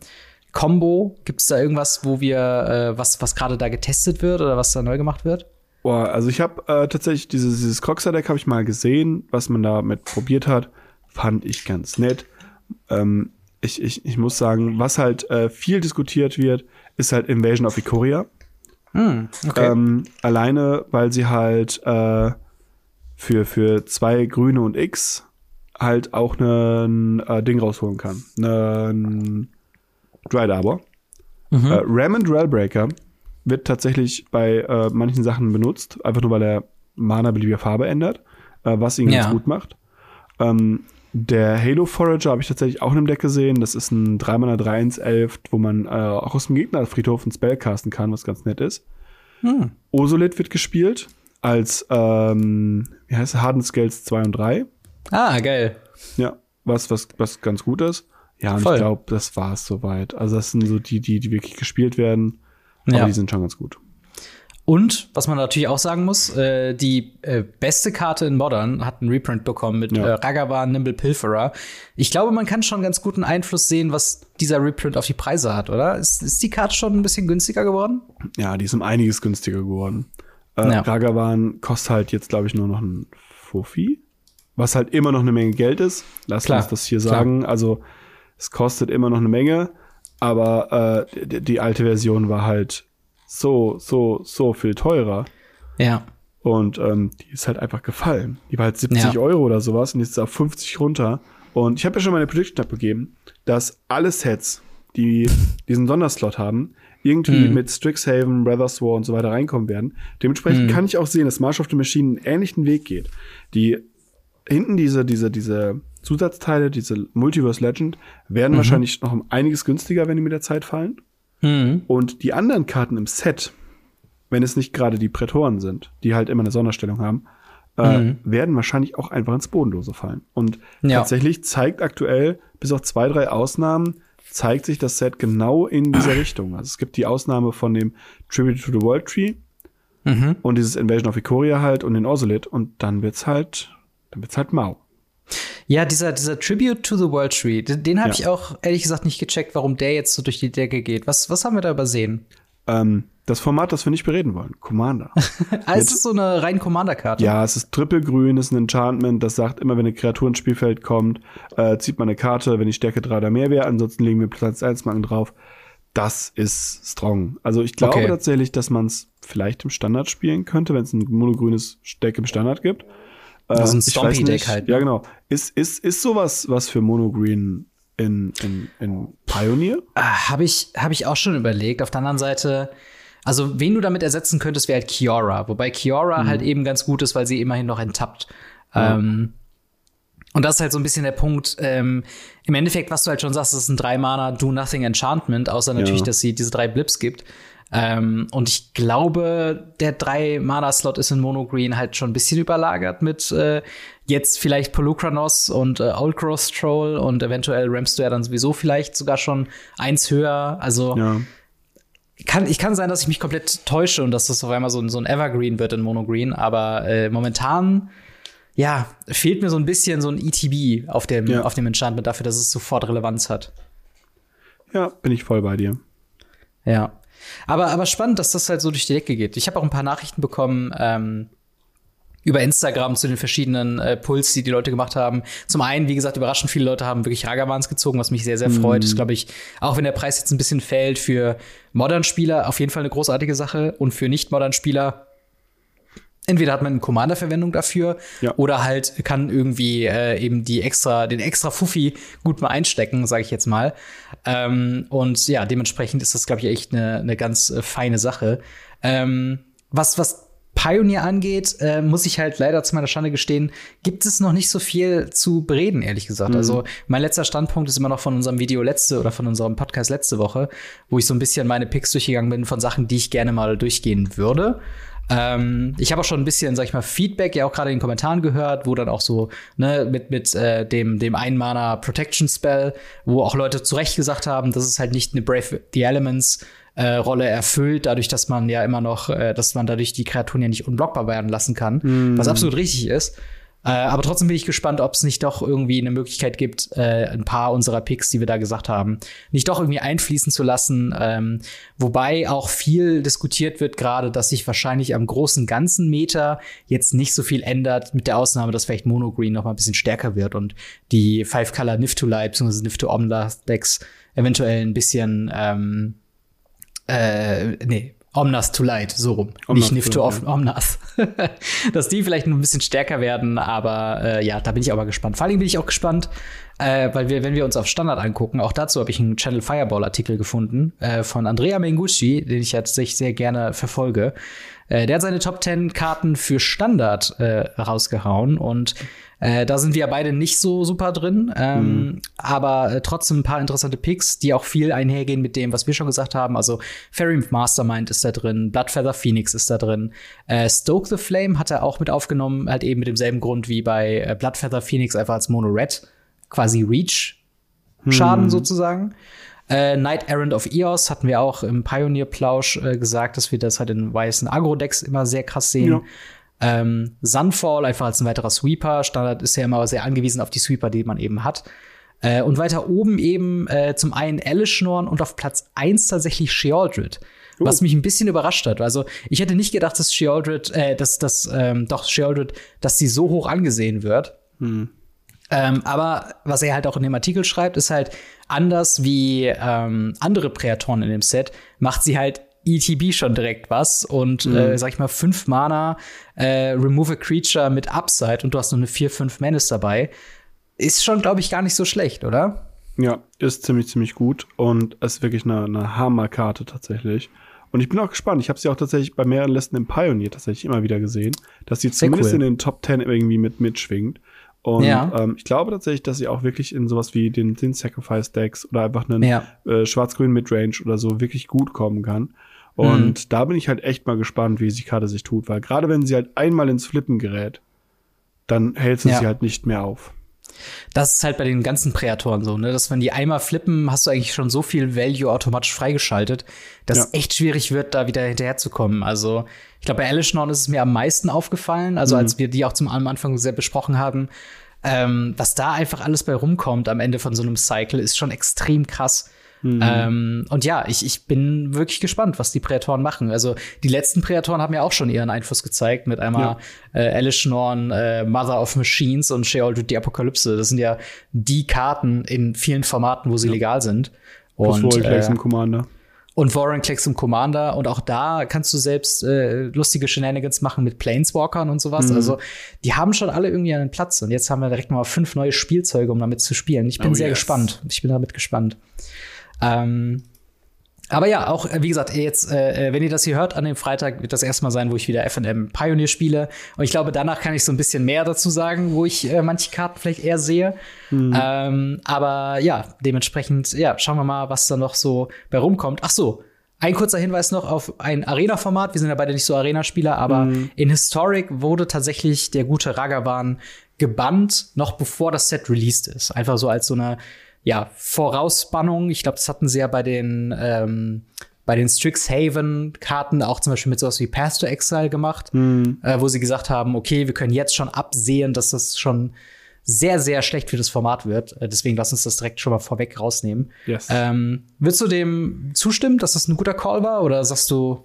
Combo? Gibt es da irgendwas, wo wir, äh, was, was gerade da getestet wird oder was da neu gemacht wird? Boah, also ich habe äh, tatsächlich dieses, dieses Croxer-Deck habe ich mal gesehen, was man damit probiert hat. Fand ich ganz nett. Ähm, ich, ich, ich muss sagen, was halt äh, viel diskutiert wird, ist halt Invasion of Ikoria. Hm, okay. Ähm, alleine, weil sie halt äh, für, für zwei Grüne und X halt auch ein äh, Ding rausholen kann. Ein Dried Arbor. Mhm. Äh, Ram and Railbreaker wird tatsächlich bei äh, manchen Sachen benutzt, einfach nur weil er Mana beliebiger Farbe ändert, äh, was ihn Ja. ganz gut macht. Ähm, der Halo Forager habe ich tatsächlich auch in einem Deck gesehen. Das ist ein 3 Mana 3 ins 11, wo man äh, auch aus dem Gegnerfriedhof ein Spell casten kann, was ganz nett ist. Hm. Osolith wird gespielt als, ähm, wie heißt es, Hardened Scales 2 und 3. Ah, geil. Ja, was, was, was ganz gut ist. Ja, und Voll. ich glaube, das war es soweit. Also das sind so die, die, die wirklich gespielt werden. Aber Ja. die sind schon ganz gut. Und, was man natürlich auch sagen muss, äh, die äh, beste Karte in Modern hat einen Reprint bekommen mit Ja. äh, Ragavan Nimble Pilferer. Ich glaube, man kann schon ganz guten Einfluss sehen, was dieser Reprint auf die Preise hat, oder? Ist, ist die Karte schon ein bisschen günstiger geworden? Ja, die ist um einiges günstiger geworden. Äh, Ja. Ragavan kostet halt jetzt, glaube ich, nur noch ein Fuffi. Was halt immer noch eine Menge Geld ist. Lass Klar, uns das hier klar. sagen. Also, es kostet immer noch eine Menge. Aber äh, die, die alte Version war halt so, so, so viel teurer. Ja. Und ähm, die ist halt einfach gefallen. Die war halt 70 Ja. Euro oder sowas und jetzt ist auf 50 runter. Und ich habe ja schon meine Prediction abgegeben, dass alle Sets, die diesen Sonderslot haben, irgendwie Mhm. mit Strixhaven, Brothers War und so weiter reinkommen werden. Dementsprechend Mhm. kann ich auch sehen, dass March of the Machine einen ähnlichen Weg geht. Die hinten diese, diese, diese Zusatzteile, diese Multiverse Legend, werden Mhm. wahrscheinlich noch um einiges günstiger, wenn die mit der Zeit fallen. Hm. Und die anderen Karten im Set, wenn es nicht gerade die Prätoren sind, die halt immer eine Sonderstellung haben, äh, Mhm. werden wahrscheinlich auch einfach ins Bodenlose fallen. Und Ja. tatsächlich zeigt aktuell, bis auf zwei, drei Ausnahmen, zeigt sich das Set genau in dieser *clears throat* Richtung. Also es gibt die Ausnahme von dem Tribute to the World Tree Mhm. und dieses Invasion of Ikoria halt und den Orsolith und dann wird's halt, dann wird's halt mau. Ja, dieser, dieser Tribute to the World Tree, den, den habe Ja. ich auch ehrlich gesagt nicht gecheckt, warum der jetzt so durch die Decke geht. Was, was haben wir da übersehen? Ähm, das Format, das wir nicht bereden wollen, Commander. *laughs* Ah, ist es so eine rein Commander-Karte? Ja, es ist trippelgrün, ist ein Enchantment, das sagt immer, wenn eine Kreatur ins Spielfeld kommt, äh, zieht man eine Karte, wenn die Stärke 3 oder mehr wäre, ansonsten legen wir Platz 1 Marken drauf. Das ist strong. Also ich glaube Okay. tatsächlich, dass man es vielleicht im Standard spielen könnte, wenn es ein monogrünes Deck im Standard gibt. Äh, Also ein ich weiß Stompy-Deck halt, ne? Ja, genau. Ist, ist, ist sowas was für Monogreen in, in, in Pioneer? Ah, Habe ich, hab ich auch schon überlegt. Auf der anderen Seite, also wen du damit ersetzen könntest, wäre halt Kiora. Wobei Kiora halt eben ganz gut ist, weil sie immerhin noch enttappt. Ähm, und das ist halt so ein bisschen der Punkt. Ähm, Im Endeffekt, was du halt schon sagst, das ist ein drei-Mana Do-Nothing Enchantment, außer natürlich, dass sie diese drei Blips gibt. Ähm, und ich glaube, der drei-Mana-Slot ist in Monogreen halt schon ein bisschen überlagert mit äh, jetzt vielleicht Polukranos und äh, Old Growth Troll und eventuell rammst du ja dann sowieso vielleicht sogar schon eins höher. Also Ja. kann, ich kann sein, dass ich mich komplett täusche und dass das auf einmal so, ein- so ein Evergreen wird in Monogreen, aber äh, momentan ja, fehlt mir so ein bisschen so ein ETB auf dem, Ja. auf dem Enchantment dafür, dass es sofort Relevanz hat. ja, bin ich voll bei dir. Ja. Aber, aber spannend, dass das halt so durch die Decke geht. Ich habe auch ein paar Nachrichten bekommen ähm, über Instagram zu den verschiedenen äh, Puls, die die Leute gemacht haben. Zum einen, wie gesagt, überraschend viele Leute haben wirklich Ragavans gezogen, was mich sehr, sehr freut. Das ist, glaube ich, auch wenn der Preis jetzt ein bisschen fällt, für Modern-Spieler auf jeden Fall eine großartige Sache und für Nicht-Modern-Spieler entweder hat man eine Commander-Verwendung dafür Ja. oder halt kann irgendwie äh, eben die extra, den extra Fuffi gut mal einstecken, sage ich jetzt mal. Ähm, und ja, dementsprechend ist das, glaube ich, echt eine, eine ganz äh, feine Sache. Ähm, was, was Pioneer angeht, äh, muss ich halt leider zu meiner Schande gestehen, gibt es noch nicht so viel zu bereden, ehrlich gesagt. Mhm. Also mein letzter Standpunkt ist immer noch von unserem Video letzte oder von unserem Podcast letzte Woche, wo ich so ein bisschen meine Picks durchgegangen bin von Sachen, die ich gerne mal durchgehen würde. Ähm, ich habe auch schon ein bisschen, sag ich mal, Feedback ja auch gerade in den Kommentaren gehört, wo dann auch so, ne, mit, mit äh, dem, dem Ein-Mana Protection Spell, wo auch Leute zu Recht gesagt haben, das ist halt nicht eine Brave the Elements äh, Rolle erfüllt, dadurch, dass man ja immer noch, äh, dass man dadurch die Kreaturen ja nicht unblockbar werden lassen kann, mm. was absolut richtig ist. Äh, aber trotzdem bin ich gespannt, ob es nicht doch irgendwie eine Möglichkeit gibt, äh, ein paar unserer Picks, die wir da gesagt haben, nicht doch irgendwie einfließen zu lassen. Ähm, wobei auch viel diskutiert wird gerade, dass sich wahrscheinlich am großen ganzen Meter jetzt nicht so viel ändert, mit der Ausnahme, dass vielleicht Mono Green noch mal ein bisschen stärker wird und die Five Color Nift to Light bzw. Nift to Omla Decks eventuell ein bisschen ähm, äh, nee, Omnas to Light, so rum. Omnas Nicht Nift to ja. Omnas. *laughs* Dass die vielleicht noch ein bisschen stärker werden, aber äh, ja, da bin ich aber gespannt. Vor allem bin ich auch gespannt, äh, weil wir, wenn wir uns auf Standard angucken, auch dazu habe ich einen Channel Fireball Artikel gefunden äh, von Andrea Mengucci, den ich jetzt sehr gerne verfolge. Äh, der hat seine Top 10 Karten für Standard äh, rausgehauen und äh, da sind wir beide nicht so super drin, ähm, mhm. aber äh, trotzdem ein paar interessante Picks, die auch viel einhergehen mit dem, was wir schon gesagt haben. Also Fairy Mastermind ist da drin, Bloodfeather Phoenix ist da drin, äh, Stoke the Flame hat er auch mit aufgenommen, halt eben mit demselben Grund wie bei äh, Bloodfeather Phoenix, einfach als Mono Red, quasi Reach Schaden mhm. sozusagen. Äh, Night Errand of Eos hatten wir auch im Pioneer-Plausch äh, gesagt, dass wir das halt in weißen Agro-Decks immer sehr krass sehen. Ja. Ähm, Sunfall einfach als ein weiterer Sweeper. Standard ist ja immer sehr angewiesen auf die Sweeper, die man eben hat. Äh, und weiter oben eben äh, zum einen Elishnorn und auf Platz 1 tatsächlich Sheoldred. Uh. Was mich ein bisschen überrascht hat. Also, ich hätte nicht gedacht, dass Sheoldred, äh, dass, dass, ähm, doch Sheoldred, dass sie so hoch angesehen wird. Hm. Ähm, aber was er halt auch in dem Artikel schreibt, ist halt anders wie ähm, andere Präatoren in dem Set, macht sie halt ETB schon direkt was und mhm. äh, sag ich mal fünf Mana, äh, remove a creature mit Upside und du hast nur eine vier fünf Menace dabei, ist schon glaube ich gar nicht so schlecht, oder? Ja, ist ziemlich ziemlich gut und ist wirklich eine, eine Hammerkarte tatsächlich. Und ich bin auch gespannt. Ich habe sie auch tatsächlich bei mehreren Listen im Pioneer tatsächlich immer wieder gesehen, dass sie zumindest cool. in den Top 10 irgendwie mit mitschwingt. Und ja. ähm, ich glaube tatsächlich, dass sie auch wirklich in sowas wie den, den Sacrifice Decks oder einfach einen ja. äh, schwarz-grün Midrange oder so wirklich gut kommen kann. Und mhm. da bin ich halt echt mal gespannt, wie sie gerade sich tut, weil gerade wenn sie halt einmal ins Flippen gerät, dann hält sie ja. sie halt nicht mehr auf. Das ist halt bei den ganzen Präatoren so, ne? Dass wenn die einmal flippen, hast du eigentlich schon so viel Value automatisch freigeschaltet, dass ja. es echt schwierig wird, da wieder hinterherzukommen. Also, ich glaube, bei Elishnorn ist es mir am meisten aufgefallen, also mhm. als wir die auch zum Anfang sehr besprochen haben, ähm, was da einfach alles bei rumkommt am Ende von so einem Cycle, ist schon extrem krass. Mhm. Ähm, und ja, ich, ich bin wirklich gespannt, was die Präatoren machen. Also die letzten Präatoren haben ja auch schon ihren Einfluss gezeigt mit einmal ja. äh, Alice Norn, äh, Mother of Machines und Sheol die Apokalypse. Das sind ja die Karten in vielen Formaten, wo sie ja. legal sind. Und Plus äh, im Commander. Und Warren Klecks im Commander. Und auch da kannst du selbst äh, lustige Shenanigans machen mit Planeswalkern und sowas. Mhm. Also, die haben schon alle irgendwie einen Platz. Und jetzt haben wir direkt mal fünf neue Spielzeuge, um damit zu spielen. Ich bin oh, sehr yes. gespannt. Ich bin damit gespannt. Ähm, aber ja, auch wie gesagt, jetzt, äh, wenn ihr das hier hört, an dem Freitag wird das erstmal sein, wo ich wieder FM Pioneer spiele. Und ich glaube, danach kann ich so ein bisschen mehr dazu sagen, wo ich äh, manche Karten vielleicht eher sehe. Mhm. Ähm, aber ja, dementsprechend, ja, schauen wir mal, was da noch so bei rumkommt. Ach so, ein kurzer Hinweis noch auf ein Arena-Format. Wir sind ja beide nicht so Arena-Spieler, aber mhm. in Historic wurde tatsächlich der gute Ragavan gebannt, noch bevor das Set released ist. Einfach so als so eine ja, Vorausspannung. Ich glaube, das hatten sie ja bei den ähm, bei den Strixhaven-Karten auch zum Beispiel mit sowas wie Path to Exile gemacht, mhm. äh, wo sie gesagt haben, okay, wir können jetzt schon absehen, dass das schon sehr, sehr schlecht für das Format wird. Äh, deswegen lass uns das direkt schon mal vorweg rausnehmen. Yes. Ähm, willst du dem zustimmen, dass das ein guter Call war? Oder sagst du,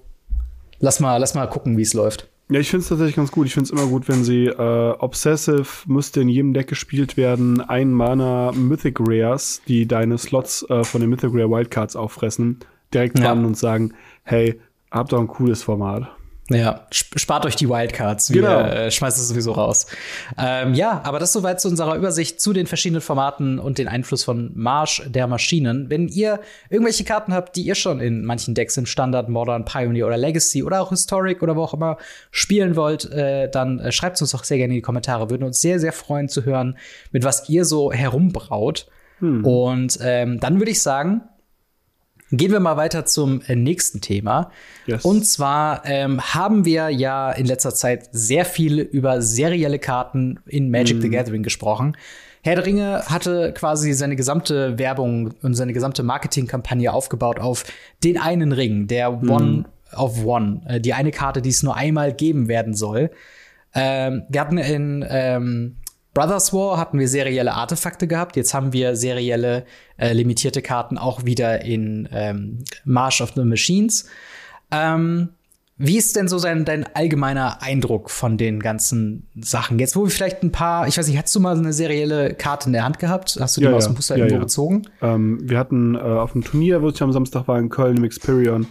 lass mal, lass mal gucken, wie es läuft? Ja, ich finde es tatsächlich ganz gut. Ich finde es immer gut, wenn sie äh, Obsessive müsste in jedem Deck gespielt werden. Ein Mana Mythic Rares, die deine Slots äh, von den Mythic Rare Wildcards auffressen, direkt ja. ran und sagen, hey, habt doch ein cooles Format. Ja, spart euch die Wildcards. Wir genau. äh, schmeißen es sowieso raus. Ähm, ja, aber das soweit zu unserer Übersicht zu den verschiedenen Formaten und den Einfluss von Marsch der Maschinen. Wenn ihr irgendwelche Karten habt, die ihr schon in manchen Decks im Standard, Modern, Pioneer oder Legacy oder auch Historic oder wo auch immer spielen wollt, äh, dann äh, schreibt es uns doch sehr gerne in die Kommentare. Würden uns sehr, sehr freuen zu hören, mit was ihr so herumbraut. Hm. Und ähm, dann würde ich sagen, Gehen wir mal weiter zum äh, nächsten Thema. Yes. Und zwar ähm, haben wir ja in letzter Zeit sehr viel über serielle Karten in Magic mm. the mhm. Gathering gesprochen. Herr der Ringe hatte quasi seine gesamte Werbung und seine gesamte Marketingkampagne aufgebaut auf den einen Ring, der mm. One of One, äh, die eine Karte, die es nur einmal geben werden soll. Ähm, wir hatten in ähm, Brothers War hatten wir serielle Artefakte gehabt. Jetzt haben wir serielle äh, limitierte Karten auch wieder in ähm, March of the Machines. Ähm, wie ist denn so sein, dein allgemeiner Eindruck von den ganzen Sachen? Jetzt, wo wir vielleicht ein paar, ich weiß nicht, hast du mal so eine serielle Karte in der Hand gehabt? Hast du die ja, mal aus dem Booster ja, irgendwo ja. gezogen? Ähm, wir hatten äh, auf dem Turnier, wo ich am Samstag war in Köln im Experion,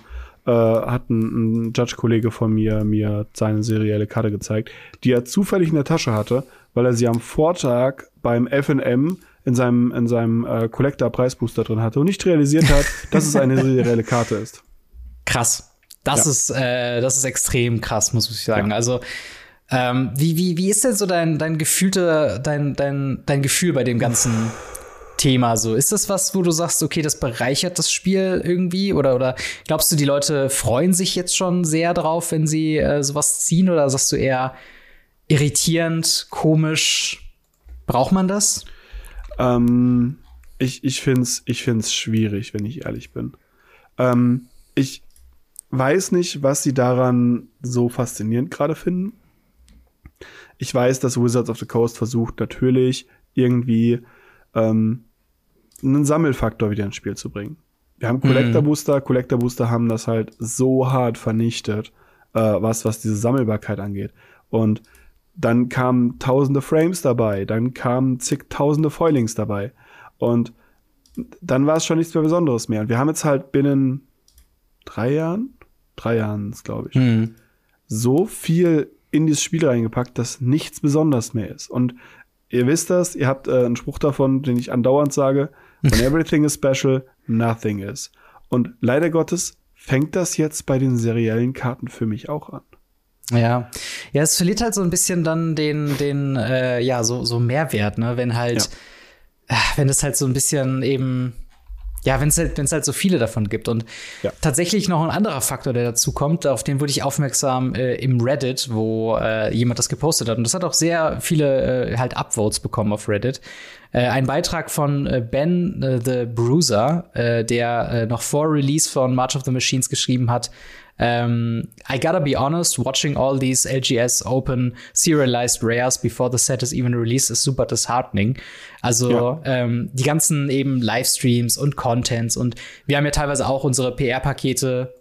äh, hat ein, ein Judge-Kollege von mir mir seine serielle Karte gezeigt, die er zufällig in der Tasche hatte weil er sie am Vortag beim FNM in seinem, in seinem äh, Collector-Preisbooster drin hatte und nicht realisiert hat, *laughs* dass es eine serielle Karte ist. Krass. Das ja. ist, äh, das ist extrem krass, muss ich sagen. Ja. Also, ähm, wie, wie, wie ist denn so dein, dein gefühlte, dein, dein, dein Gefühl bei dem ganzen Thema so? Ist das was, wo du sagst, okay, das bereichert das Spiel irgendwie? Oder, oder glaubst du, die Leute freuen sich jetzt schon sehr drauf, wenn sie äh, sowas ziehen? Oder sagst du eher, irritierend, komisch. Braucht man das? Ähm, ich ich finde es ich find's schwierig, wenn ich ehrlich bin. Ähm, ich weiß nicht, was sie daran so faszinierend gerade finden. Ich weiß, dass Wizards of the Coast versucht natürlich irgendwie ähm, einen Sammelfaktor wieder ins Spiel zu bringen. Wir haben Collector mhm. Booster, mm. Collector Booster haben das halt so hart vernichtet, äh, was was diese Sammelbarkeit angeht. Und dann kamen tausende Frames dabei, dann kamen zigtausende Foilings dabei. Und dann war es schon nichts mehr Besonderes mehr. Und wir haben jetzt halt binnen drei Jahren, drei Jahren, glaube ich, mhm. so viel in dieses Spiel reingepackt, dass nichts besonders mehr ist. Und ihr wisst das, ihr habt äh, einen Spruch davon, den ich andauernd sage, *laughs* when everything is special, nothing is. Und leider Gottes fängt das jetzt bei den seriellen Karten für mich auch an. Ja, ja, es verliert halt so ein bisschen dann den, den, äh, ja, so, so Mehrwert, ne, wenn halt, ja. äh, wenn es halt so ein bisschen eben, ja, wenn es halt, wenn's halt so viele davon gibt. Und ja. tatsächlich noch ein anderer Faktor, der dazu kommt, auf den wurde ich aufmerksam äh, im Reddit, wo äh, jemand das gepostet hat. Und das hat auch sehr viele äh, halt Upvotes bekommen auf Reddit. Äh, ein Beitrag von äh, Ben äh, the Bruiser, äh, der äh, noch vor Release von March of the Machines geschrieben hat, um, I gotta be honest, watching all these LGS Open serialized rares before the set is even released is super disheartening. Also ja. ähm, die ganzen eben Livestreams und Contents und wir haben ja teilweise auch unsere PR-Pakete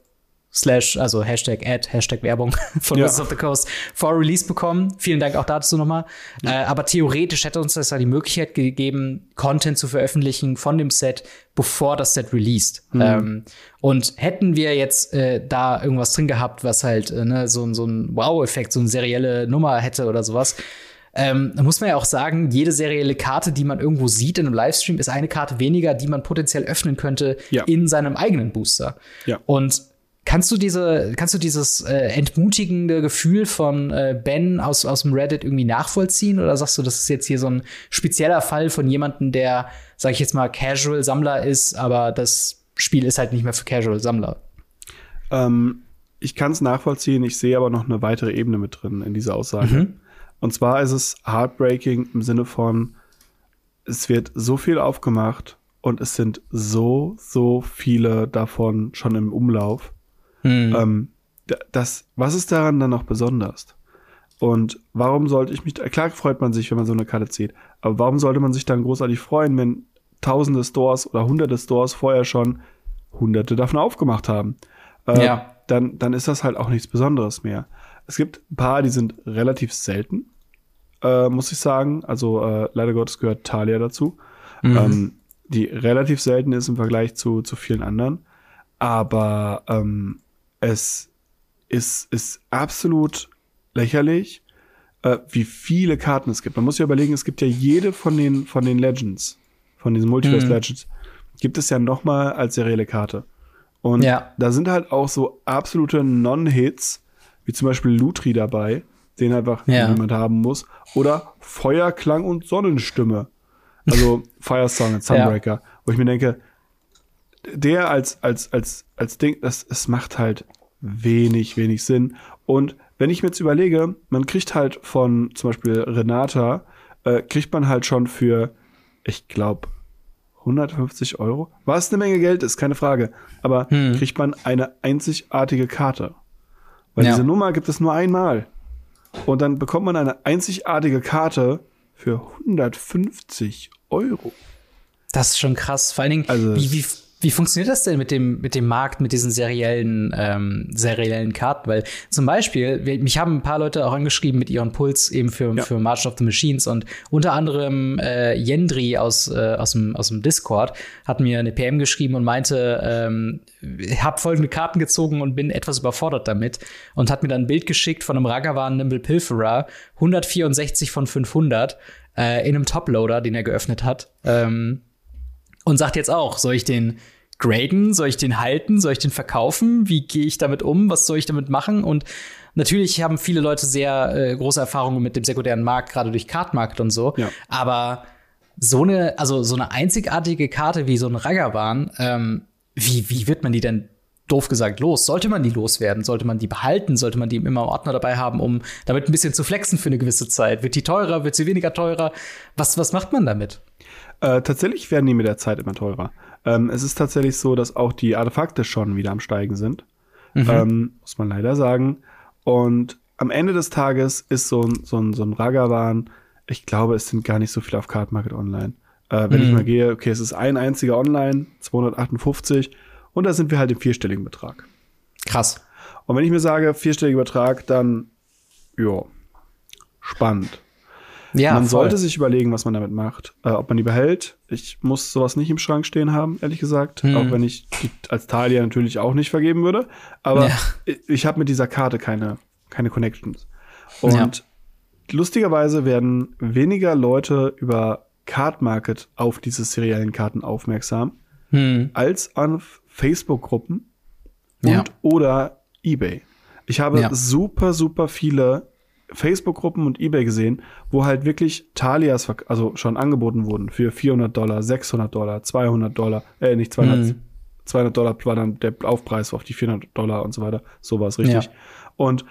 slash, also Hashtag Ad, Hashtag Werbung *laughs* von ja. Wizards of the Coast vor Release bekommen. Vielen Dank auch dazu nochmal. Ja. Äh, aber theoretisch hätte uns das ja die Möglichkeit gegeben, Content zu veröffentlichen von dem Set, bevor das Set released. Mhm. Ähm, und hätten wir jetzt äh, da irgendwas drin gehabt, was halt äh, ne, so, so ein Wow-Effekt, so eine serielle Nummer hätte oder sowas, ähm, muss man ja auch sagen, jede serielle Karte, die man irgendwo sieht in einem Livestream, ist eine Karte weniger, die man potenziell öffnen könnte ja. in seinem eigenen Booster. Ja. Und Kannst du diese, kannst du dieses äh, entmutigende Gefühl von äh, Ben aus, aus dem Reddit irgendwie nachvollziehen? Oder sagst du, das ist jetzt hier so ein spezieller Fall von jemandem, der, sag ich jetzt mal, Casual-Sammler ist, aber das Spiel ist halt nicht mehr für Casual-Sammler? Ähm, ich kann es nachvollziehen, ich sehe aber noch eine weitere Ebene mit drin in dieser Aussage. Mhm. Und zwar ist es heartbreaking im Sinne von, es wird so viel aufgemacht und es sind so, so viele davon schon im Umlauf hm. Ähm, das, was ist daran dann noch besonders? Und warum sollte ich mich, klar freut man sich, wenn man so eine Karte zieht, aber warum sollte man sich dann großartig freuen, wenn tausende Stores oder hunderte Stores vorher schon hunderte davon aufgemacht haben? Äh, ja. Dann, dann ist das halt auch nichts Besonderes mehr. Es gibt ein paar, die sind relativ selten, äh, muss ich sagen. Also äh, leider Gottes gehört Talia dazu, mhm. ähm, die relativ selten ist im Vergleich zu, zu vielen anderen. Aber ähm, es ist, ist absolut lächerlich, äh, wie viele Karten es gibt. Man muss ja überlegen, es gibt ja jede von den, von den Legends, von diesen Multiverse mhm. Legends, gibt es ja noch mal als serielle Karte. Und ja. da sind halt auch so absolute Non-Hits, wie zum Beispiel Lutri dabei, den einfach ja. niemand haben muss. Oder Feuerklang und Sonnenstimme. Also Fire Song und Sunbreaker. Ja. Wo ich mir denke, der als, als, als, als Ding, das, es macht halt wenig, wenig Sinn. Und wenn ich mir jetzt überlege, man kriegt halt von zum Beispiel Renata, äh, kriegt man halt schon für, ich glaube, 150 Euro. Was eine Menge Geld ist, keine Frage. Aber hm. kriegt man eine einzigartige Karte. Weil ja. diese Nummer gibt es nur einmal. Und dann bekommt man eine einzigartige Karte für 150 Euro. Das ist schon krass. Vor allen Dingen, also, wie, wie, wie funktioniert das denn mit dem, mit dem Markt, mit diesen seriellen, ähm, seriellen Karten? Weil zum Beispiel, wir, mich haben ein paar Leute auch angeschrieben mit ihren Puls eben für, ja. für March of the Machines und unter anderem äh, Yendri aus, äh, aus, dem, aus dem Discord hat mir eine PM geschrieben und meinte, ähm, hab folgende Karten gezogen und bin etwas überfordert damit und hat mir dann ein Bild geschickt von einem Ragavan Nimble Pilferer, 164 von 500 äh, in einem Toploader, den er geöffnet hat. Ähm, und sagt jetzt auch, soll ich den graden? Soll ich den halten? Soll ich den verkaufen? Wie gehe ich damit um? Was soll ich damit machen? Und natürlich haben viele Leute sehr äh, große Erfahrungen mit dem sekundären Markt, gerade durch Card Market und so. Ja. Aber so eine, also so eine einzigartige Karte wie so ein Ragavan, ähm, wie, wie wird man die denn doof gesagt los? Sollte man die loswerden? Sollte man die behalten? Sollte man die immer im Ordner dabei haben, um damit ein bisschen zu flexen für eine gewisse Zeit? Wird die teurer? Wird sie weniger teurer? Was, was macht man damit? Äh, tatsächlich werden die mit der Zeit immer teurer. Ähm, es ist tatsächlich so, dass auch die Artefakte schon wieder am Steigen sind. Mhm. Ähm, muss man leider sagen. Und am Ende des Tages ist so ein, so ein, so ein Ragavan, ich glaube, es sind gar nicht so viele auf Card Market Online. Äh, wenn mhm. ich mal gehe, okay, es ist ein einziger Online, 258, und da sind wir halt im vierstelligen Betrag. Krass. Und wenn ich mir sage, vierstelliger Betrag, dann, ja, spannend. Ja, man voll. sollte sich überlegen, was man damit macht. Äh, ob man die behält. Ich muss sowas nicht im Schrank stehen haben, ehrlich gesagt. Hm. Auch wenn ich die als Talia natürlich auch nicht vergeben würde. Aber ja. ich, ich habe mit dieser Karte keine, keine Connections. Und ja. lustigerweise werden weniger Leute über Card Market auf diese seriellen Karten aufmerksam, hm. als an Facebook-Gruppen und ja. oder eBay. Ich habe super, super viele Facebook-Gruppen und eBay gesehen, wo halt wirklich Talias also schon angeboten wurden für 400 Dollar, 600 Dollar, 200 Dollar, äh, nicht 200, mhm. 200 Dollar war dann der Aufpreis auf die 400 Dollar und so weiter. So war es richtig. Ja. Und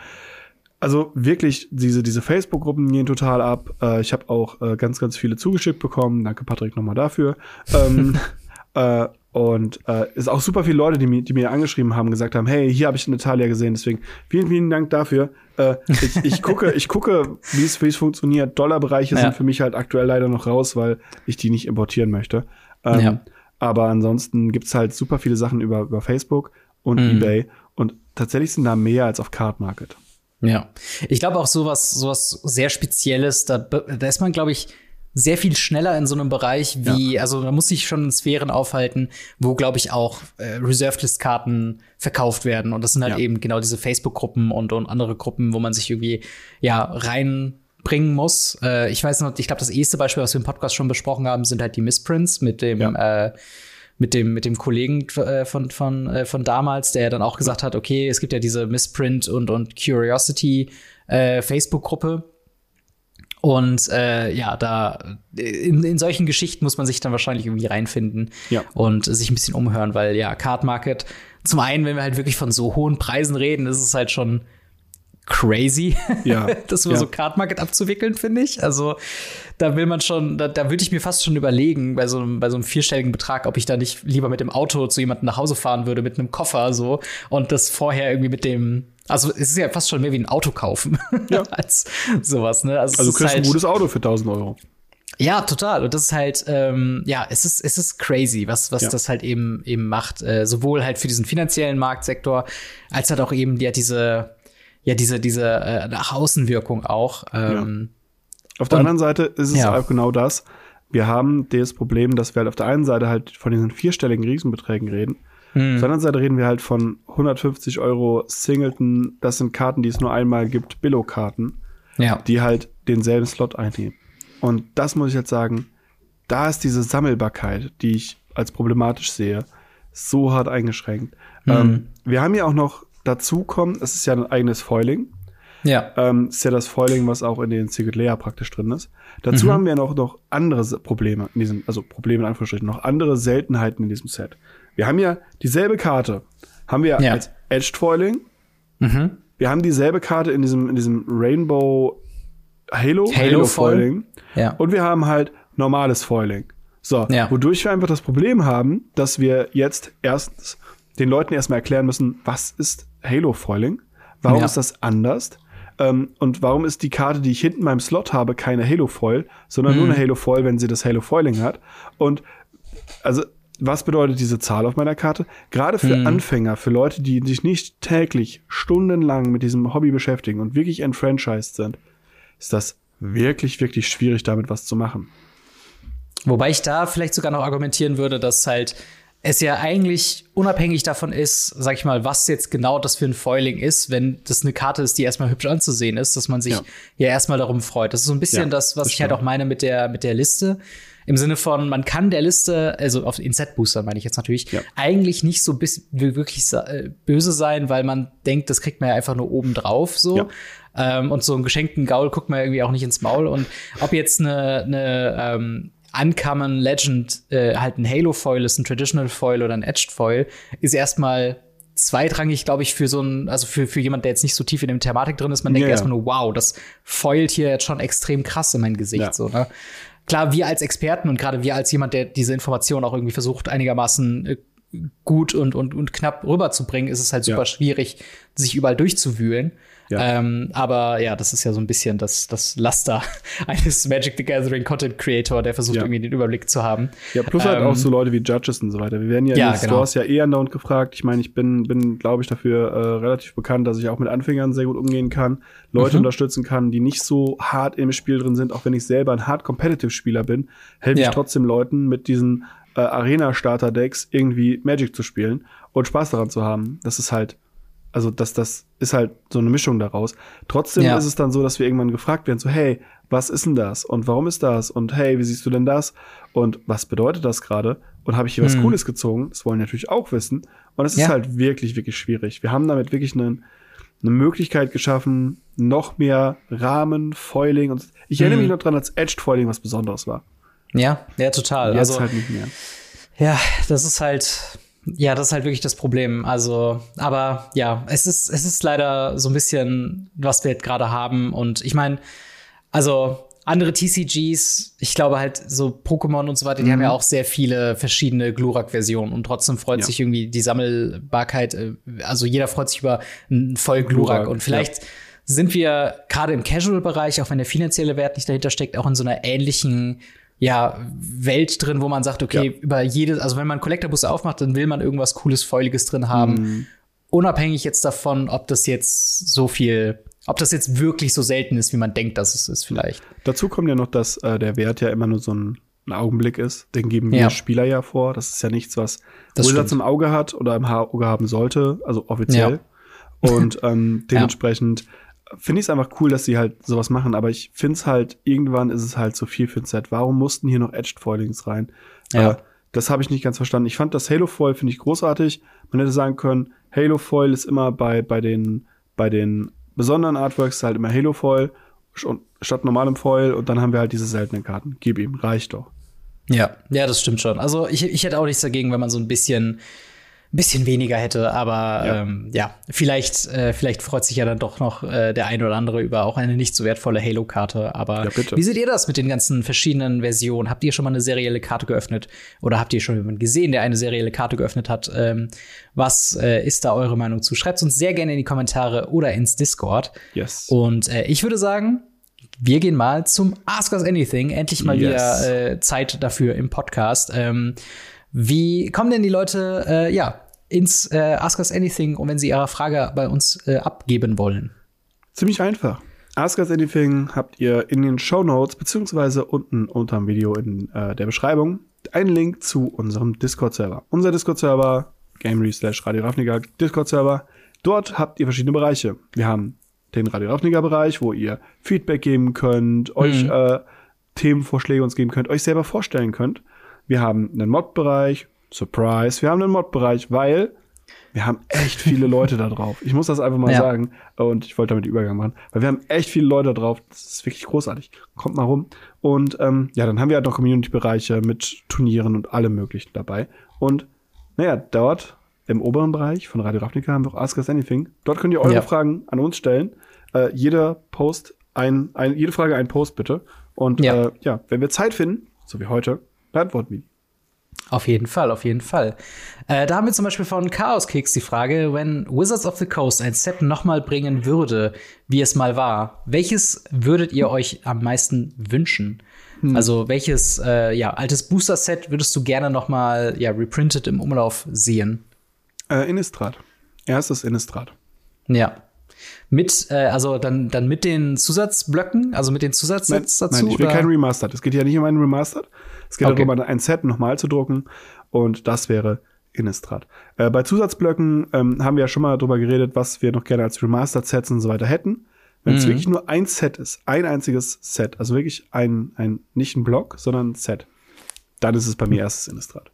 also wirklich, diese, diese Facebook-Gruppen gehen total ab. Äh, ich habe auch äh, ganz, ganz viele zugeschickt bekommen. Danke, Patrick, nochmal dafür. ähm, *laughs* äh, und äh, ist auch super viele Leute, die mir, die mir angeschrieben haben, gesagt haben, hey, hier habe ich Natalia gesehen, deswegen vielen, vielen Dank dafür. Äh, ich, ich gucke, ich gucke, wie es wie es funktioniert. Dollarbereiche ja. sind für mich halt aktuell leider noch raus, weil ich die nicht importieren möchte. Ähm, ja. Aber ansonsten gibt's halt super viele Sachen über, über Facebook und mhm. eBay. Und tatsächlich sind da mehr als auf Card Market. Ja. Ich glaube auch sowas, sowas sehr Spezielles, da, da ist man, glaube ich, sehr viel schneller in so einem Bereich wie, ja. also da muss sich schon in Sphären aufhalten, wo, glaube ich, auch äh, Reserved List-Karten verkauft werden. Und das sind halt ja. eben genau diese Facebook-Gruppen und, und andere Gruppen, wo man sich irgendwie ja reinbringen muss. Äh, ich weiß noch, ich glaube, das erste Beispiel, was wir im Podcast schon besprochen haben, sind halt die Missprints mit dem ja. äh, mit dem mit dem Kollegen äh, von von äh, von damals, der dann auch gesagt hat, okay, es gibt ja diese Missprint und und Curiosity äh, Facebook Gruppe und äh, ja, da in, in solchen Geschichten muss man sich dann wahrscheinlich irgendwie reinfinden ja. und sich ein bisschen umhören, weil ja, Card Market, zum einen, wenn wir halt wirklich von so hohen Preisen reden, ist es halt schon crazy, ja. *laughs* das über ja. so Card Market abzuwickeln, finde ich. Also da will man schon, da, da würde ich mir fast schon überlegen, bei so, einem, bei so einem vierstelligen Betrag, ob ich da nicht lieber mit dem Auto zu jemandem nach Hause fahren würde, mit einem Koffer so und das vorher irgendwie mit dem also es ist ja fast schon mehr wie ein Auto kaufen *laughs* ja. als sowas. Ne? Also, also du kriegst halt, ein gutes Auto für 1000 Euro. Ja, total. Und das ist halt, ähm, ja, es ist, es ist crazy, was, was ja. das halt eben, eben macht. Äh, sowohl halt für diesen finanziellen Marktsektor, als halt auch eben ja diese, ja, diese, diese äh, nach Außenwirkung auch. Ähm, ja. Auf der und, anderen Seite ist es ja. auch genau das. Wir haben das Problem, dass wir halt auf der einen Seite halt von diesen vierstelligen Riesenbeträgen reden. Mhm. Auf der anderen Seite reden wir halt von 150 Euro Singleton. Das sind Karten, die es nur einmal gibt, Billo-Karten, ja. die halt denselben Slot einnehmen. Und das muss ich jetzt sagen, da ist diese Sammelbarkeit, die ich als problematisch sehe, so hart eingeschränkt. Mhm. Ähm, wir haben ja auch noch dazu kommen, es ist ja ein eigenes Foiling. Ja. Ähm, ist ja das Foiling, was auch in den Secret Layer praktisch drin ist. Dazu mhm. haben wir noch, noch andere Probleme in diesem, also Probleme in Anführungsstrichen, noch andere Seltenheiten in diesem Set. Wir haben ja dieselbe Karte, haben wir ja. als Edged Foiling. Mhm. Wir haben dieselbe Karte in diesem, in diesem Rainbow Halo, Halo, Halo Foiling. Ja. Und wir haben halt normales Foiling. So, ja. wodurch wir einfach das Problem haben, dass wir jetzt erstens den Leuten erstmal erklären müssen, was ist Halo Foiling? Warum ja. ist das anders? Ähm, und warum ist die Karte, die ich hinten in meinem Slot habe, keine Halo Foil, sondern mhm. nur eine Halo Foil, wenn sie das Halo Foiling hat? Und also was bedeutet diese Zahl auf meiner Karte? Gerade für mhm. Anfänger, für Leute, die sich nicht täglich stundenlang mit diesem Hobby beschäftigen und wirklich enfranchised sind, ist das wirklich, wirklich schwierig, damit was zu machen. Wobei ich da vielleicht sogar noch argumentieren würde, dass halt es ja eigentlich unabhängig davon ist, sag ich mal, was jetzt genau das für ein Foiling ist, wenn das eine Karte ist, die erstmal hübsch anzusehen ist, dass man sich ja, ja erstmal darum freut. Das ist so ein bisschen ja, das, was das ich halt auch meine mit der, mit der Liste. Im Sinne von, man kann der Liste, also auf in Set-Boostern meine ich jetzt natürlich, ja. eigentlich nicht so bis, wirklich äh, böse sein, weil man denkt, das kriegt man ja einfach nur oben drauf so. Ähm, und so einen geschenkten Gaul guckt man irgendwie auch nicht ins Maul. Und ob jetzt eine, eine ähm, Uncommon Legend äh, halt ein Halo Foil ist, ein Traditional Foil oder ein Edged Foil, ist erstmal zweitrangig, glaube ich, für so ein, also für, für jemand, der jetzt nicht so tief in der Thematik drin ist, man denkt yeah. erstmal nur, wow, das foilt hier jetzt schon extrem krass in mein Gesicht. Ja. So, ne? Klar, wir als Experten und gerade wir als jemand, der diese Information auch irgendwie versucht, einigermaßen äh, gut und, und, und knapp rüberzubringen, ist es halt super ja. schwierig, sich überall durchzuwühlen. Ja. Ähm, aber ja, das ist ja so ein bisschen das, das Laster *laughs* eines Magic the Gathering Content Creator, der versucht, ja. irgendwie den Überblick zu haben. Ja, plus ähm, halt auch ähm, so Leute wie Judges und so weiter. Wir werden ja, ja in den genau. Stores ja eh andauernd gefragt. Ich meine, ich bin, bin glaube ich, dafür äh, relativ bekannt, dass ich auch mit Anfängern sehr gut umgehen kann, Leute mhm. unterstützen kann, die nicht so hart im Spiel drin sind, auch wenn ich selber ein hart Competitive Spieler bin, helfe ich trotzdem Leuten mit diesen äh, Arena-Starter-Decks irgendwie Magic zu spielen und Spaß daran zu haben. Das ist halt also das, das ist halt so eine Mischung daraus. Trotzdem ja. ist es dann so, dass wir irgendwann gefragt werden, so, hey, was ist denn das? Und warum ist das? Und hey, wie siehst du denn das? Und was bedeutet das gerade? Und habe ich hier hm. was Cooles gezogen? Das wollen natürlich auch wissen. Und es ist ja. halt wirklich, wirklich schwierig. Wir haben damit wirklich eine, eine Möglichkeit geschaffen, noch mehr Rahmen, Foiling und ich erinnere hm. mich noch dran, als Edged Foiling was Besonderes war. Ja, ja, total. Jetzt also, halt nicht mehr. Ja, das ist halt, ja, das ist halt wirklich das Problem. Also, aber ja, es ist, es ist leider so ein bisschen, was wir halt gerade haben. Und ich meine, also andere TCGs, ich glaube halt so Pokémon und so weiter, die mhm. haben ja auch sehr viele verschiedene Glurak-Versionen und trotzdem freut ja. sich irgendwie die Sammelbarkeit, äh, also jeder freut sich über einen voll Glurak, Glurak und vielleicht ja. sind wir gerade im Casual-Bereich, auch wenn der finanzielle Wert nicht dahinter steckt, auch in so einer ähnlichen ja, Welt drin, wo man sagt, okay, ja. über jedes, also wenn man Collectorbus aufmacht, dann will man irgendwas cooles, Feuliges drin haben. Mhm. Unabhängig jetzt davon, ob das jetzt so viel, ob das jetzt wirklich so selten ist, wie man denkt, dass es ist, vielleicht. Dazu kommt ja noch, dass äh, der Wert ja immer nur so ein, ein Augenblick ist. Den geben wir ja. Spieler ja vor. Das ist ja nichts, was Wizards im Auge hat oder im Auge haben sollte, also offiziell. Ja. Und ähm, *laughs* dementsprechend finde ich es einfach cool, dass sie halt sowas machen, aber ich finde es halt, irgendwann ist es halt zu viel für ein Set. Warum mussten hier noch Edged Foilings rein? Ja. Äh, das habe ich nicht ganz verstanden. Ich fand das Halo Foil finde ich großartig. Man hätte sagen können, Halo Foil ist immer bei, bei den, bei den besonderen Artworks halt immer Halo Foil statt normalem Foil und dann haben wir halt diese seltenen Karten. Gib ihm, reicht doch. Ja, ja, das stimmt schon. Also ich, ich hätte auch nichts dagegen, wenn man so ein bisschen ein bisschen weniger hätte, aber ja, ähm, ja vielleicht, äh, vielleicht freut sich ja dann doch noch äh, der ein oder andere über auch eine nicht so wertvolle Halo-Karte. Aber ja, wie seht ihr das mit den ganzen verschiedenen Versionen? Habt ihr schon mal eine serielle Karte geöffnet? Oder habt ihr schon jemanden gesehen, der eine serielle Karte geöffnet hat? Ähm, was äh, ist da eure Meinung zu? Schreibt uns sehr gerne in die Kommentare oder ins Discord. Yes. Und äh, ich würde sagen, wir gehen mal zum Ask Us Anything. Endlich mal yes. wieder äh, Zeit dafür im Podcast. Ähm, wie kommen denn die Leute, äh, ja, ins äh, Ask Us Anything und wenn sie ihre Frage bei uns äh, abgeben wollen? Ziemlich einfach. Ask Us Anything habt ihr in den Show Notes beziehungsweise unten unter dem Video in äh, der Beschreibung einen Link zu unserem Discord-Server. Unser Discord-Server gamery slash Radio Ravnica Discord-Server. Dort habt ihr verschiedene Bereiche. Wir haben den Radio Ravnica-Bereich, wo ihr Feedback geben könnt, euch Mhm. äh, Themenvorschläge uns geben könnt, euch selber vorstellen könnt. Wir haben einen Mod-Bereich, Surprise, wir haben einen Mod-Bereich, weil wir haben echt viele *laughs* Leute da drauf. Ich muss das einfach mal Ja. sagen. Und ich wollte damit Übergang machen. Weil wir haben echt viele Leute da drauf. Das ist wirklich großartig. Kommt mal rum. Und ähm, ja, dann haben wir halt noch Community-Bereiche mit Turnieren und allem möglichen dabei. Und naja, dort im oberen Bereich von Radio Ravnica haben wir auch Ask Us Anything. Dort könnt ihr eure Ja. Fragen an uns stellen. Äh, jeder Post, ein, ein, jede Frage ein Post bitte. Und Ja. Äh, ja, wenn wir Zeit finden, so wie heute, beantworten wir die. Auf jeden Fall, auf jeden Fall. Äh, da haben wir zum Beispiel von Chaos Kicks die Frage, wenn Wizards of the Coast ein Set nochmal bringen würde, wie es mal war, welches würdet ihr euch am meisten wünschen? Also welches äh, ja, altes Booster-Set würdest du gerne nochmal ja, reprinted im Umlauf sehen? Äh, Innistrad. Erstes Innistrad. Ja. Mit, äh, also dann, dann mit den Zusatzblöcken, also mit den Zusatzsets dazu? Nein, ich will oder? kein Remastered. Es geht ja nicht um einen Remastered. Es geht Okay. darum, ein Set nochmal zu drucken. Und das wäre Innistrad. Äh, bei Zusatzblöcken ähm, haben wir ja schon mal drüber geredet, was wir noch gerne als Remastered-Sets und so weiter hätten. Wenn es Mhm. wirklich nur ein Set ist, ein einziges Set, also wirklich ein, ein nicht ein Block, sondern ein Set, dann ist es bei mir erstes Innistrad.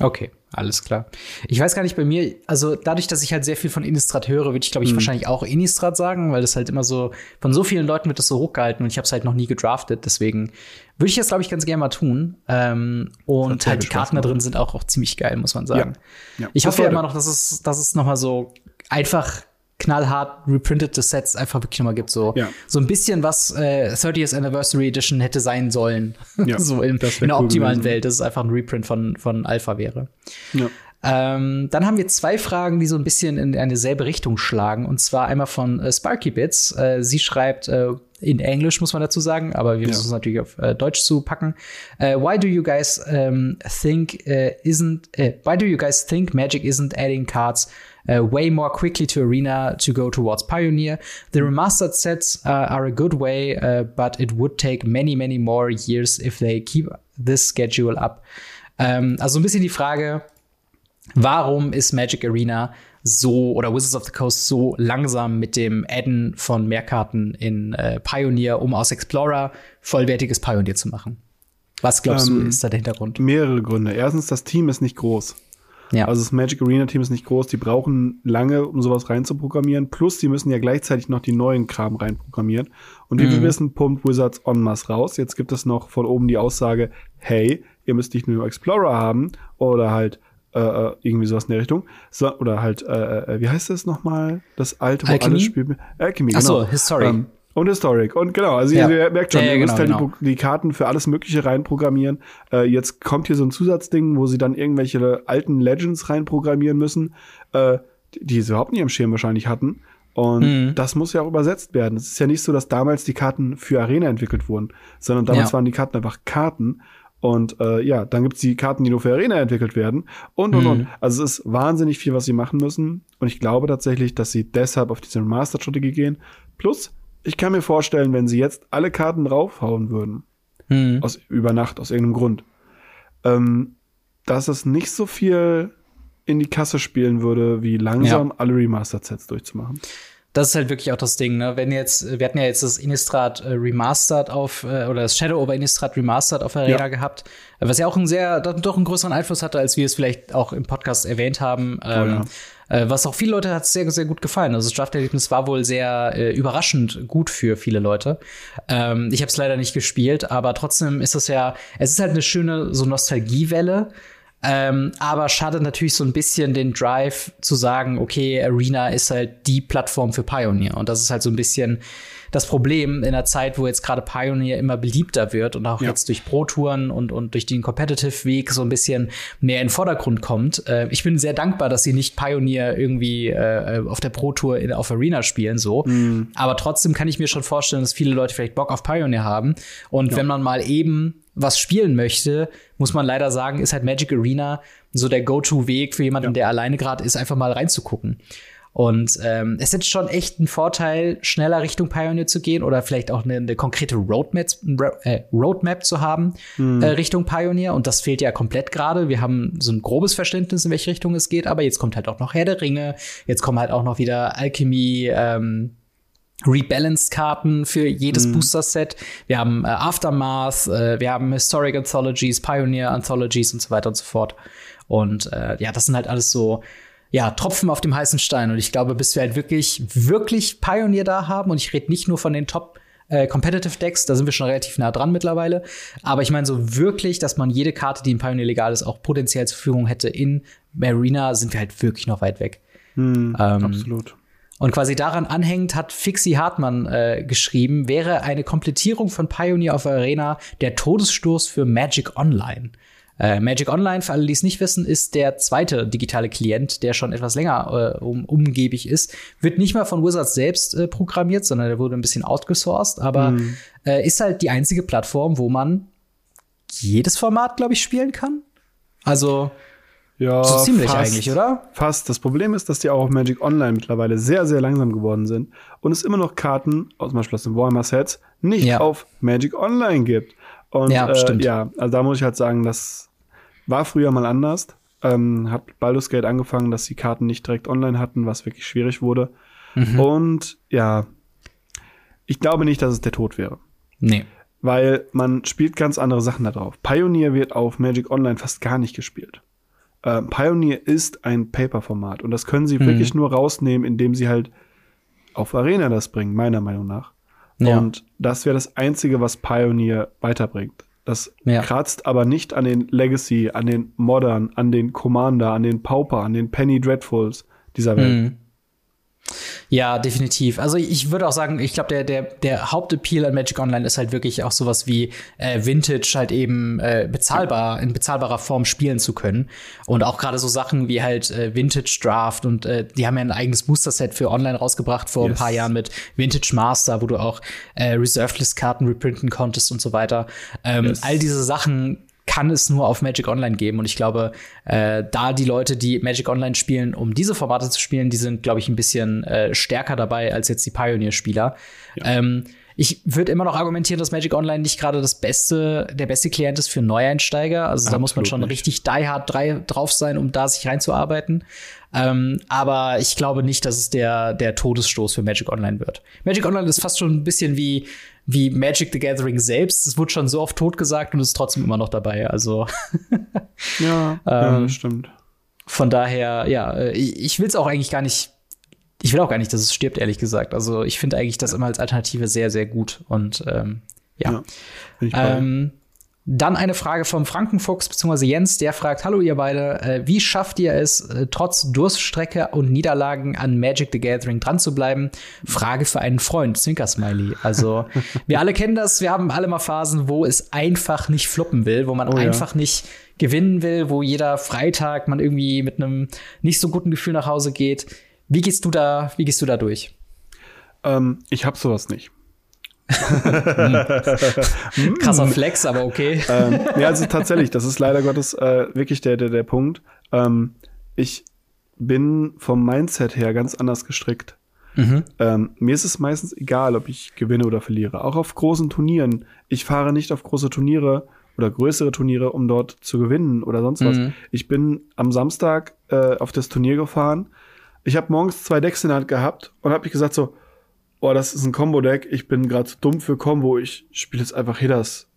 Okay, alles klar. Ich weiß gar nicht bei mir, also dadurch, dass ich halt sehr viel von Innistrad höre, würde ich glaube ich wahrscheinlich auch Innistrad sagen, weil das halt immer so von so vielen Leuten wird das so hochgehalten und ich habe es halt noch nie gedraftet, deswegen würde ich das glaube ich ganz gerne mal tun. Ähm, und halt die Karten da drin sind auch, auch ziemlich geil, muss man sagen. Ja. Ja. Ich Das hoffe ja immer noch, dass es, dass es noch mal so einfach knallhart reprintete Sets einfach wirklich noch mal gibt, so Ja. so ein bisschen was äh, 30th Anniversary Edition hätte sein sollen, Ja, *laughs* so in, in der cool optimalen gewesen. Welt, dass es einfach ein Reprint von von Alpha wäre. Ja. Ähm, dann haben wir zwei Fragen, die so ein bisschen in eine selbe Richtung schlagen. Und zwar einmal von äh, Sparky Bits. Äh, sie schreibt äh, in Englisch, muss man dazu sagen, aber wir Ja. müssen es natürlich auf äh, Deutsch zu packen. Äh, why do you guys um, think uh, isn't why do you guys think Magic isn't adding cards uh, way more quickly to Arena to go towards Pioneer? The remastered sets uh, are a good way, uh, but it would take many, many more years if they keep this schedule up. Ähm, also ein bisschen die Frage, warum ist Magic Arena so oder Wizards of the Coast so langsam mit dem Adden von Mehrkarten in äh, Pioneer, um aus Explorer vollwertiges Pioneer zu machen? Was glaubst du, Ähm, ist da der Hintergrund? Mehrere Gründe. Erstens, das Team ist nicht groß. Ja. Also das Magic Arena Team ist nicht groß, die brauchen lange, um sowas reinzuprogrammieren. Plus, die müssen ja gleichzeitig noch die neuen Kram reinprogrammieren. Und wie Mhm. wir wissen, pumpt Wizards en masse raus. Jetzt gibt es noch von oben die Aussage, hey, ihr müsst nicht nur Explorer haben oder halt äh, äh, irgendwie sowas in der Richtung. So, oder halt, äh, äh, wie heißt das nochmal? Das alte, wo Alchemy? alles spielt. Alchemy, Ach so, genau. Historic. Ähm, und Historic. Und genau, also Ja. ihr merkt schon, Ja, ja, ihr müsst genau, halt genau. die, die Karten für alles Mögliche reinprogrammieren. Äh, jetzt kommt hier so ein Zusatzding, wo sie dann irgendwelche alten Legends reinprogrammieren müssen, äh, die, die sie überhaupt nicht am Schirm wahrscheinlich hatten. Und Mhm. das muss ja auch übersetzt werden. Es ist ja nicht so, dass damals die Karten für Arena entwickelt wurden, sondern damals Ja. waren die Karten einfach Karten. Und äh, ja, dann gibt's die Karten, die nur für Arena entwickelt werden. Und, und, Mhm. und. Also es ist wahnsinnig viel, was sie machen müssen. Und ich glaube tatsächlich, dass sie deshalb auf diese Remastered-Strategie gehen. Plus, ich kann mir vorstellen, wenn sie jetzt alle Karten draufhauen würden, Hm. aus, über Nacht, aus irgendeinem Grund, ähm, dass es nicht so viel in die Kasse spielen würde, wie langsam alle Remastered-Sets durchzumachen. Das ist halt wirklich auch das Ding, ne? Wenn jetzt, wir hatten ja jetzt das Innistrad äh, Remastered auf, äh, oder das Shadow over Innistrad Remastered auf Arena Ja. gehabt, äh, was ja auch einen sehr, doch einen größeren Einfluss hatte, als wir es vielleicht auch im Podcast erwähnt haben. Ähm, äh, was auch viele Leute hat sehr, sehr gut gefallen. Also das Drafterlebnis war wohl sehr äh, überraschend gut für viele Leute. Ähm, ich habe es leider nicht gespielt, aber trotzdem ist es ja, es ist halt eine schöne so Nostalgiewelle. Ähm, aber schadet natürlich so ein bisschen den Drive zu sagen, okay, Arena ist halt die Plattform für Pioneer. Und das ist halt so ein bisschen das Problem in einer Zeit, wo jetzt gerade Pioneer immer beliebter wird und auch Ja. jetzt durch Pro-Touren und, und durch den Competitive-Weg so ein bisschen mehr in den Vordergrund kommt. Äh, ich bin sehr dankbar, dass sie nicht Pioneer irgendwie äh, auf der Pro-Tour in- auf Arena spielen, so. Aber trotzdem kann ich mir schon vorstellen, dass viele Leute vielleicht Bock auf Pioneer haben. Und wenn man mal eben was spielen möchte, muss man leider sagen, ist halt Magic Arena so der Go-To-Weg für jemanden, Ja. der alleine gerade ist, einfach mal reinzugucken. Und ähm, es ist schon echt ein Vorteil, schneller Richtung Pioneer zu gehen oder vielleicht auch eine, eine konkrete Roadmap, äh, Roadmap zu haben mhm. äh, Richtung Pioneer. Und das fehlt ja komplett gerade. Wir haben so ein grobes Verständnis, in welche Richtung es geht, aber jetzt kommt halt auch noch Herr der Ringe, jetzt kommen halt auch noch wieder Alchemy, ähm, Rebalanced-Karten für jedes mm. Booster-Set. Wir haben äh, Aftermath, äh, wir haben Historic Anthologies, Pioneer Anthologies und so weiter und so fort. Und äh, ja, das sind halt alles so ja, Tropfen auf dem heißen Stein. Und ich glaube, bis wir halt wirklich, wirklich Pioneer da haben, und ich rede nicht nur von den Top äh, Competitive Decks, da sind wir schon relativ nah dran mittlerweile. Aber ich meine so wirklich, dass man jede Karte, die in Pioneer legal ist, auch potenziell zur Verfügung hätte in Marina, sind wir halt wirklich noch weit weg. Hm, ähm, absolut. Und quasi daran anhängend hat Fixie Hartmann äh, geschrieben, wäre eine Komplettierung von Pioneer auf Arena der Todesstoß für Magic Online. Äh, Magic Online, für alle, die es nicht wissen, ist der zweite digitale Klient, der schon etwas länger äh, um, umgebig ist. Wird nicht mal von Wizards selbst äh, programmiert, sondern der wurde ein bisschen outgesourced, aber mhm. äh, ist halt die einzige Plattform, wo man jedes Format, glaube ich, spielen kann. Also ja, so ziemlich fast, eigentlich, oder? Fast. Das Problem ist, dass die auch auf Magic Online mittlerweile sehr, sehr langsam geworden sind und es immer noch Karten, zum Beispiel aus den Warhammer-Sets, nicht ja. auf Magic Online gibt. Und ja, äh, ja, also da muss ich halt sagen, das war früher mal anders. Ähm, hab Baldur's Gate angefangen, dass die Karten nicht direkt online hatten, was wirklich schwierig wurde. Mhm. Und ja, ich glaube nicht, dass es der Tod wäre. Nee. Weil man spielt ganz andere Sachen da drauf. Pioneer wird auf Magic Online fast gar nicht gespielt. Äh, Pioneer ist ein Paper-Format und das können sie mhm. wirklich nur rausnehmen, indem sie halt auf Arena das bringen, meiner Meinung nach. Ja. Und das wäre das Einzige, was Pioneer weiterbringt. Das ja. kratzt aber nicht an den Legacy, an den Modern, an den Commander, an den Pauper, an den Penny Dreadfuls dieser Welt. Mhm. Ja, definitiv. Also ich würde auch sagen, ich glaube, der, der, der Hauptappeal an Magic Online ist halt wirklich auch sowas wie äh, Vintage halt eben äh, bezahlbar, in bezahlbarer Form spielen zu können. Und auch gerade so Sachen wie halt äh, Vintage Draft und äh, die haben ja ein eigenes Booster-Set für online rausgebracht vor yes. ein paar Jahren mit Vintage Master, wo du auch äh, Reserved List-Karten reprinten konntest und so weiter. Ähm, yes. All diese Sachen kann es nur auf Magic Online geben. Und ich glaube, äh, da die Leute, die Magic Online spielen, um diese Formate zu spielen, die sind, glaube ich, ein bisschen äh, stärker dabei als jetzt die Pioneer-Spieler. Ja. Ähm, ich würde immer noch argumentieren, dass Magic Online nicht gerade das beste, der beste Klient ist für Neueinsteiger. Also Absolut da muss man schon nicht. richtig die hard drauf sein, um da sich reinzuarbeiten. Ähm, aber ich glaube nicht, dass es der, der Todesstoß für Magic Online wird. Magic Online ist fast schon ein bisschen wie wie Magic the Gathering selbst. Es wurde schon so oft tot gesagt und ist trotzdem immer noch dabei. Also *laughs* ja, ähm, ja, stimmt. Von daher, ja, äh, ich will es auch eigentlich gar nicht. Ich will auch gar nicht, dass es stirbt, ehrlich gesagt. Also ich finde eigentlich das immer als Alternative sehr, sehr gut. Und ähm, ja. ja ähm, dann eine Frage vom Frankenfuchs bzw. Jens, der fragt: Hallo, ihr beide, äh, wie schafft ihr es, äh, trotz Durststrecke und Niederlagen an Magic the Gathering dran zu bleiben? Frage für einen Freund, Zwinker-Smiley. Also, *laughs* wir alle kennen das, wir haben alle mal Phasen, wo es einfach nicht fluppen will, wo man oh, einfach ja. nicht gewinnen will, wo jeder Freitag man irgendwie mit einem nicht so guten Gefühl nach Hause geht. Wie gehst du da, wie gehst du da durch? Ähm, ich habe sowas nicht. *laughs* Krasser Flex, aber okay. *laughs* ähm, ja, also tatsächlich, das ist leider Gottes äh, wirklich der, der, der Punkt. Ähm, ich bin vom Mindset her ganz anders gestrickt. Mhm. Ähm, mir ist es meistens egal, ob ich gewinne oder verliere. Auch auf großen Turnieren. Ich fahre nicht auf große Turniere oder größere Turniere, um dort zu gewinnen oder sonst was. Mhm. Ich bin am Samstag äh, auf das Turnier gefahren. Ich habe morgens zwei Decks in der Hand gehabt und habe mich gesagt so, oh, das ist ein Combo-Deck, ich bin gerade zu dumm für Combo, ich spiele jetzt einfach hier das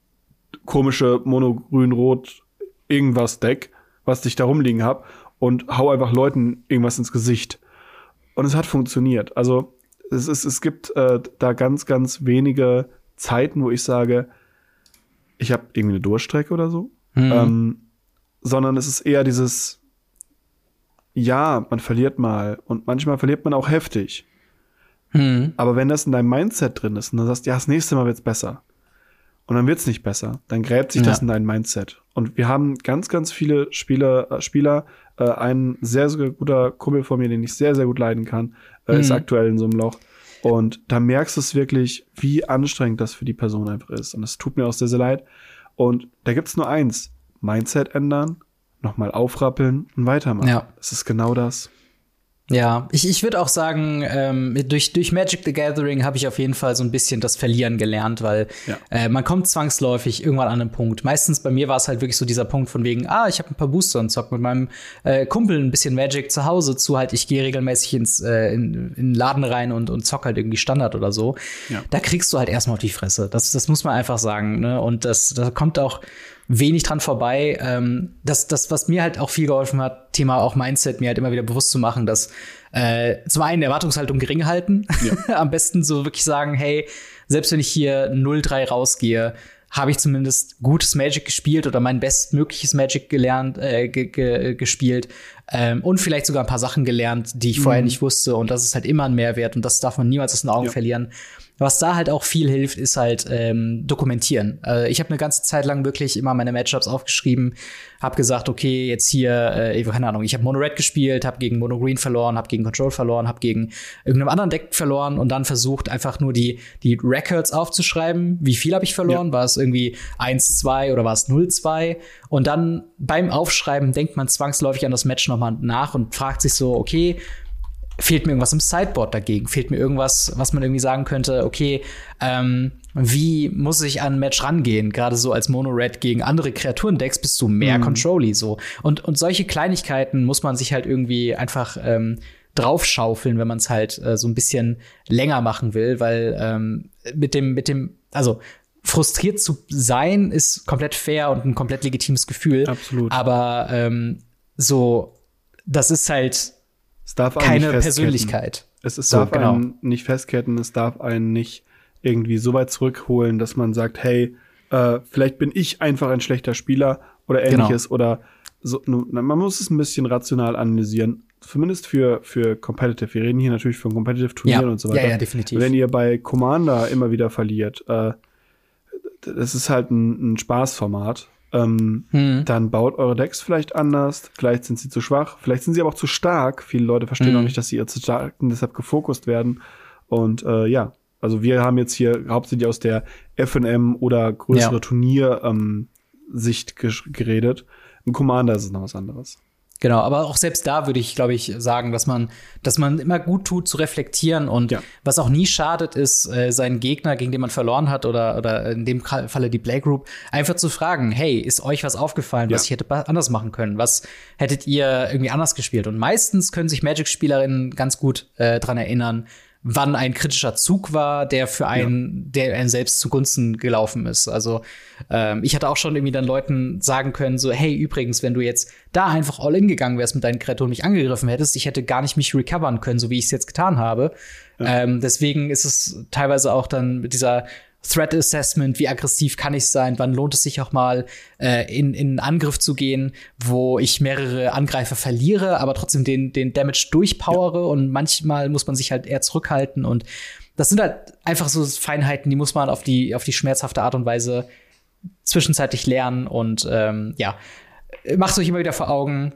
komische Mono-Grün-Rot irgendwas Deck, was ich da rumliegen hab und hau einfach Leuten irgendwas ins Gesicht. Und es hat funktioniert. Also es, ist, es gibt äh, da ganz, ganz wenige Zeiten, wo ich sage, ich habe irgendwie eine Durchstrecke oder so. Mhm. Ähm, sondern es ist eher dieses, ja, man verliert mal und manchmal verliert man auch heftig. Mhm. Aber wenn das in deinem Mindset drin ist und du sagst, ja, das nächste Mal wird's besser. Und dann wird's nicht besser. Dann gräbt sich ja. das in dein Mindset. Und wir haben ganz, ganz viele Spieler, äh, Spieler, äh, ein sehr, sehr guter Kumpel von mir, den ich sehr, sehr gut leiden kann, äh, mhm. ist aktuell in so einem Loch. Und da merkst du es wirklich, wie anstrengend das für die Person einfach ist. Und es tut mir auch sehr, sehr leid. Und da gibt's nur eins. Mindset ändern, nochmal aufrappeln und weitermachen. Ja. Das ist genau das. Ja, ich, ich würde auch sagen, ähm, durch, durch Magic the Gathering habe ich auf jeden Fall so ein bisschen das Verlieren gelernt, weil Ja. äh, man kommt zwangsläufig irgendwann an einen Punkt. Meistens bei mir war es halt wirklich so dieser Punkt von wegen, ah, ich habe ein paar Booster und zock mit meinem äh, Kumpel ein bisschen Magic zu Hause zu, halt ich gehe regelmäßig ins äh, in, in den Laden rein und, und zock halt irgendwie Standard oder so. Ja. Da kriegst du halt erstmal auf die Fresse. Das, das muss man einfach sagen. Ne? Und das, da kommt auch wenig dran vorbei. Ähm, das, das, was mir halt auch viel geholfen hat, Thema auch Mindset, mir halt immer wieder bewusst zu machen, dass äh, zum einen Erwartungshaltung gering halten. *laughs* Am besten so wirklich sagen, hey, selbst wenn ich hier 0-3 rausgehe, habe ich zumindest gutes Magic gespielt oder mein bestmögliches Magic gelernt, äh, ge ge gespielt ähm, und vielleicht sogar ein paar Sachen gelernt, die ich vorher nicht wusste. Und das ist halt immer ein Mehrwert und das darf man niemals aus den Augen Ja. verlieren. Was da halt auch viel hilft, ist halt ähm, dokumentieren. Äh, ich habe eine ganze Zeit lang wirklich immer meine Matchups aufgeschrieben, habe gesagt, okay, jetzt hier, äh, keine Ahnung, ich habe Mono Red gespielt, habe gegen Mono Green verloren, habe gegen Control verloren, habe gegen irgendeinem anderen Deck verloren und dann versucht einfach nur die die Records aufzuschreiben. Wie viel habe ich verloren? War es irgendwie 1, 2 oder war es 0, 2? Und dann beim Aufschreiben denkt man zwangsläufig an das Match nochmal nach und fragt sich so, okay, fehlt mir irgendwas im Sideboard dagegen? Fehlt mir irgendwas, was man irgendwie sagen könnte, okay, ähm, wie muss ich an ein Match rangehen? Gerade so als Mono-Red gegen andere Kreaturendecks bist du mehr Controlly so. Und, und solche Kleinigkeiten muss man sich halt irgendwie einfach ähm, draufschaufeln, wenn man es halt äh, so ein bisschen länger machen will, weil ähm, mit dem, mit dem, also frustriert zu sein ist komplett fair und ein komplett legitimes Gefühl. Absolut. Aber ähm, so, das ist halt Es darf einen keine nicht festketten. Persönlichkeit. Es, es So, darf genau. einen nicht festketten, es darf einen nicht irgendwie so weit zurückholen, dass man sagt, hey, äh, vielleicht bin ich einfach ein schlechter Spieler oder Genau. ähnliches oder so. Man muss es ein bisschen rational analysieren. Zumindest für, für Competitive. Wir reden hier natürlich von Competitive Turnieren Ja. und so weiter. Ja, ja, definitiv. Wenn ihr bei Commander immer wieder verliert, äh, das ist halt ein, ein Spaßformat. Ähm, Hm. dann baut eure Decks vielleicht anders. Vielleicht sind sie zu schwach. Vielleicht sind sie aber auch zu stark. Viele Leute verstehen Mhm. auch nicht, dass sie ihr zu stark und deshalb gefokust werden. Und äh, ja, also wir haben jetzt hier hauptsächlich aus der FNM oder größere Ja. Turnier ähm, Sicht geredet. Im Commander ist es noch was anderes. Genau, aber auch selbst da würde ich, glaube ich, sagen, dass man, dass man immer gut tut zu reflektieren und Ja. was auch nie schadet, ist, äh, seinen Gegner, gegen den man verloren hat oder, oder in dem Falle die Playgroup, einfach zu fragen, hey, ist euch was aufgefallen, was Ja. ich hätte anders machen können? Was hättet ihr irgendwie anders gespielt? Und meistens können sich Magic-Spielerinnen ganz gut äh, dran erinnern, wann ein kritischer Zug war, der für einen, der einen selbst zugunsten gelaufen ist. Also ähm, ich hatte auch schon irgendwie dann Leuten sagen können, so, hey, übrigens, wenn du jetzt da einfach all in gegangen wärst mit deinen Kreaturen und mich angegriffen hättest, ich hätte gar nicht mich recovern können, so wie ich es jetzt getan habe. Ähm, deswegen ist es teilweise auch dann mit dieser Threat Assessment, wie aggressiv kann ich sein, wann lohnt es sich auch mal äh, in, in einen Angriff zu gehen, wo ich mehrere Angreifer verliere, aber trotzdem den, den Damage durchpowere und manchmal muss man sich halt eher zurückhalten und das sind halt einfach so Feinheiten, die muss man auf die, auf die schmerzhafte Art und Weise zwischenzeitlich lernen und ähm, ja, macht euch immer wieder vor Augen,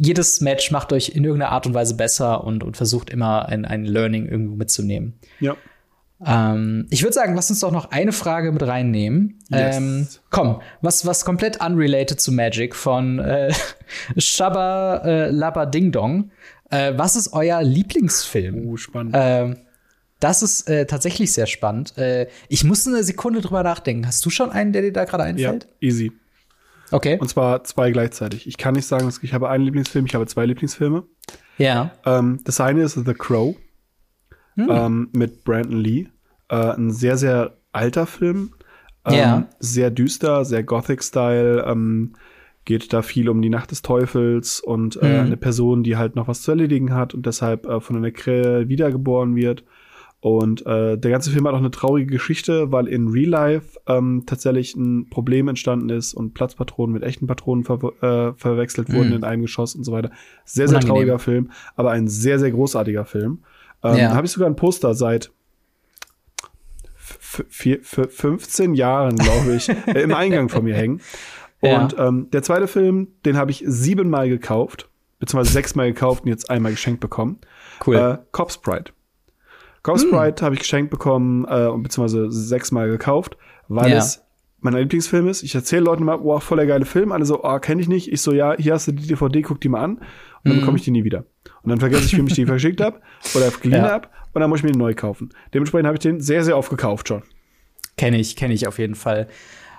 jedes Match macht euch in irgendeiner Art und Weise besser und, und versucht immer ein, ein Learning irgendwo mitzunehmen. Ja. Ähm, ich würde sagen, lass uns doch noch eine Frage mit reinnehmen. Yes. Ähm, komm, was, was komplett unrelated zu Magic von äh, *laughs* Shabba äh, Labba Ding Dong. Äh, was ist euer Lieblingsfilm? Uh, spannend. Ähm, das ist äh, tatsächlich sehr spannend. Äh, ich musste eine Sekunde drüber nachdenken. Hast du schon einen, der dir da gerade ja, einfällt? easy. Okay. Und zwar zwei gleichzeitig. Ich kann nicht sagen, ich habe einen Lieblingsfilm, ich habe zwei Lieblingsfilme. ja. Ähm, das eine ist The Crow ähm, mit Brandon Lee. Äh, ein sehr, sehr alter Film. Ähm, Ja. Sehr düster, sehr Gothic-Style. Ähm, geht da viel um die Nacht des Teufels und äh, Mhm. eine Person, die halt noch was zu erledigen hat und deshalb äh, von einer Krähe wiedergeboren wird. Und äh, der ganze Film hat auch eine traurige Geschichte, weil in Real Life ähm, tatsächlich ein Problem entstanden ist und Platzpatronen mit echten Patronen ver äh, verwechselt wurden Mhm. in einem Geschoss und so weiter. Sehr, sehr Unangenehm. trauriger Film, aber ein sehr, sehr großartiger Film. Ähm, Ja. Da habe ich sogar ein Poster seit f- vier- f- 15 Jahren, glaube ich, *laughs* äh, im Eingang von mir hängen. Ja. Und ähm, der zweite Film, den habe ich siebenmal gekauft, beziehungsweise sechsmal gekauft und jetzt einmal geschenkt bekommen. Cool. Äh, Cop Sprite. Cop Sprite habe ich geschenkt bekommen äh, und beziehungsweise sechsmal gekauft, weil Ja. es mein Lieblingsfilm ist. Ich erzähle Leuten mal, wow, voll der geile Film. Alle so, oh, kenne ich nicht. Ich so, ja, hier hast du die DVD, guck die mal an. und dann mhm. bekomme ich die nie wieder. Und dann vergesse ich, wie ich die *laughs* verschickt habe oder geliehen ja. habe und dann muss ich mir den neu kaufen. Dementsprechend habe ich den sehr, sehr oft gekauft schon. Kenne ich, kenne ich auf jeden Fall.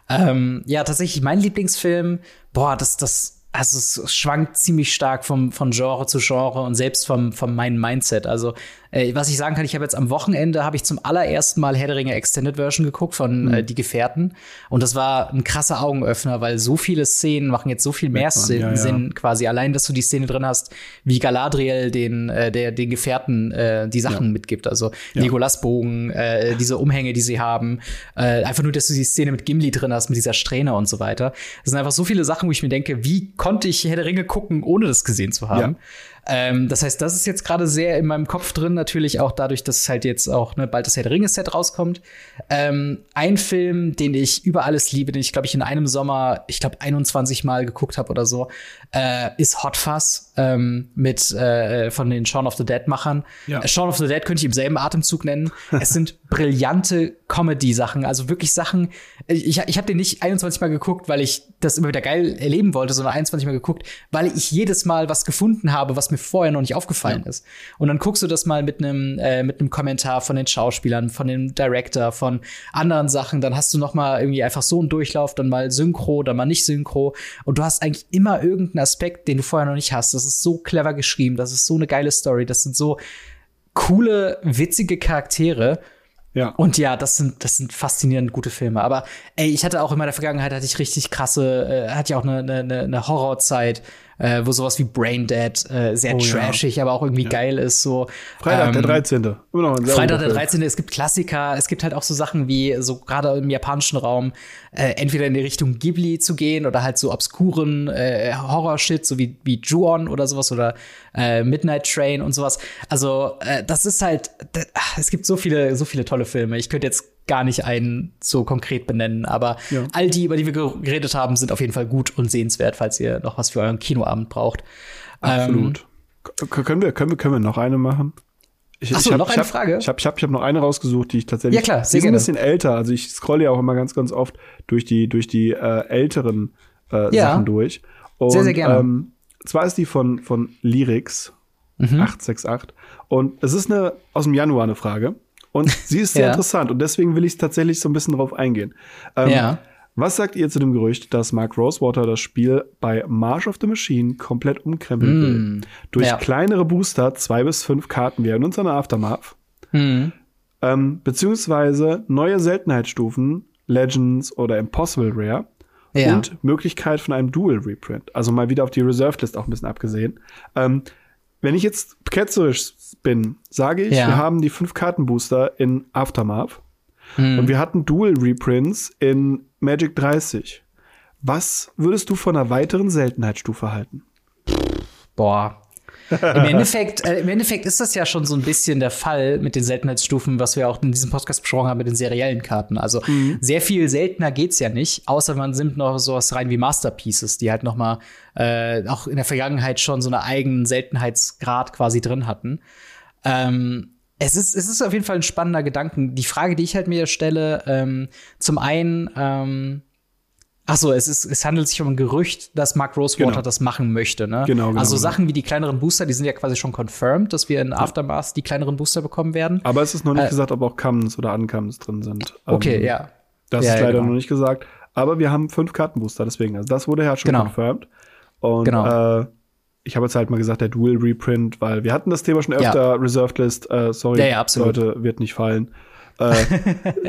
Ähm, ja, tatsächlich mein Lieblingsfilm, boah, das, das also es schwankt ziemlich stark vom, von Genre zu Genre und selbst vom, vom meinem Mindset. Also äh, was ich sagen kann, ich habe jetzt am Wochenende habe ich zum allerersten Mal Herr der Ringe Extended Version geguckt von mhm. äh, Die Gefährten und das war ein krasser Augenöffner, weil so viele Szenen machen jetzt so viel mehr Sinn, ja, ja. Sinn quasi allein, dass du die Szene drin hast, wie Galadriel den äh, der den Gefährten äh, die Sachen ja. mitgibt, also Legolas Bogen, äh, diese Umhänge, die sie haben, äh, einfach nur, dass du die Szene mit Gimli drin hast mit dieser Strähne und so weiter. Das sind einfach so viele Sachen, wo ich mir denke, wie konnte ich Herr der Ringe gucken, ohne das gesehen zu haben? Ja. Ähm, das heißt, das ist jetzt gerade sehr in meinem Kopf drin, natürlich auch dadurch, dass halt jetzt auch ne, bald das Herr der Ringe-Set rauskommt. Ähm, ein Film, den ich über alles liebe, den ich, glaube ich, in einem Sommer, ich glaube, 21 Mal geguckt habe oder so, äh, ist Hot Fuzz ähm, mit äh, von den Shaun of the Dead-Machern. Ja. Äh, Shaun of the Dead könnte ich im selben Atemzug nennen. *laughs* es sind brillante Comedy-Sachen, also wirklich Sachen. Ich, ich habe den nicht 21 Mal geguckt, weil ich das immer wieder geil erleben wollte, sondern 21 Mal geguckt, weil ich jedes Mal was gefunden habe, was mir vorher noch nicht aufgefallen ja. ist. Und dann guckst du das mal mit einem äh, mit einem Kommentar von den Schauspielern, von dem Director, von anderen Sachen. Dann hast du noch mal irgendwie einfach so einen Durchlauf, dann mal Synchro, dann mal nicht Synchro. Und du hast eigentlich immer irgendeinen Aspekt, den du vorher noch nicht hast. Das ist so clever geschrieben, das ist so eine geile Story, das sind so coole, witzige Charaktere. Ja. Und ja, das sind, das sind faszinierend gute Filme. Aber ey, ich hatte auch in meiner Vergangenheit hatte ich richtig krasse, äh, hatte ja auch eine, eine, eine Horrorzeit, äh, wo sowas wie Brain Dead äh, sehr oh, trashig, ja. aber auch irgendwie ja. geil ist. So Freitag ähm, der 13. Immer noch ein sehr Freitag der 13. Es gibt Klassiker, es gibt halt auch so Sachen wie so gerade im japanischen Raum äh, entweder in die Richtung Ghibli zu gehen oder halt so obskuren äh, Horror-Shit, so wie wie Ju-On oder sowas oder äh, Midnight Train und sowas. Also äh, das ist halt, das, es gibt so viele so viele tolle Filme. Ich könnte jetzt gar nicht einen so konkret benennen. Aber ja. all die, über die wir geredet haben, sind auf jeden Fall gut und sehenswert, falls ihr noch was für euren Kinoabend braucht. Absolut. Ähm, können, wir, können, wir, können wir noch eine machen? Ich, Ach so, ich hab, noch eine ich hab, Frage? Ich habe ich hab, ich hab noch eine rausgesucht, die ich tatsächlich. Ja, klar, sehr Die ist ein bisschen älter. Also ich scrolle ja auch immer ganz, ganz oft durch die, durch die äh, älteren äh, ja. Sachen durch. Und, sehr, sehr gerne. Ähm, zwar ist die von, von Lyrics mhm. 868. Und es ist eine aus dem Januar eine Frage. Und sie ist *laughs* sehr ja. interessant und deswegen will ich tatsächlich so ein bisschen drauf eingehen. Ähm, ja. Was sagt ihr zu dem Gerücht, dass Mark Rosewater das Spiel bei March of the Machine komplett umkrempeln mm. will? Durch ja. kleinere Booster, zwei bis fünf Karten wie in unserer Aftermath. Mm. Ähm, beziehungsweise neue Seltenheitsstufen, Legends oder Impossible Rare. Ja. Und Möglichkeit von einem Dual Reprint. Also mal wieder auf die Reserved List auch ein bisschen abgesehen. Ähm, wenn ich jetzt ketzerisch bin, sage ich, ja. wir haben die fünf Kartenbooster in Aftermath hm. und wir hatten Dual Reprints in Magic 30. Was würdest du von einer weiteren Seltenheitsstufe halten? Boah, im Endeffekt, äh, Im Endeffekt ist das ja schon so ein bisschen der Fall mit den Seltenheitsstufen, was wir auch in diesem Podcast besprochen haben mit den seriellen Karten. Also mhm. sehr viel seltener geht's ja nicht, außer man nimmt noch sowas rein wie Masterpieces, die halt noch mal äh, auch in der Vergangenheit schon so einen eigenen Seltenheitsgrad quasi drin hatten. Ähm, es ist, es ist auf jeden Fall ein spannender Gedanken. Die Frage, die ich halt mir stelle, ähm, zum einen, ähm, Ach so, es, ist, es handelt sich um ein Gerücht, dass Mark Rosewater genau. das machen möchte. Ne? Genau, genau, also genau. Sachen wie die kleineren Booster, die sind ja quasi schon confirmed, dass wir in Aftermath die kleineren Booster bekommen werden. Aber es ist noch nicht äh, gesagt, ob auch Commons oder Uncommons drin sind. Okay, ähm, ja. Das ja, ist leider ja, genau. noch nicht gesagt. Aber wir haben fünf Kartenbooster, deswegen. Also das wurde ja schon genau. confirmed. Und genau. äh, ich habe jetzt halt mal gesagt, der Dual Reprint, weil wir hatten das Thema schon öfter, ja. Reserved List, äh, sorry, ja, Leute, wird nicht fallen. Äh,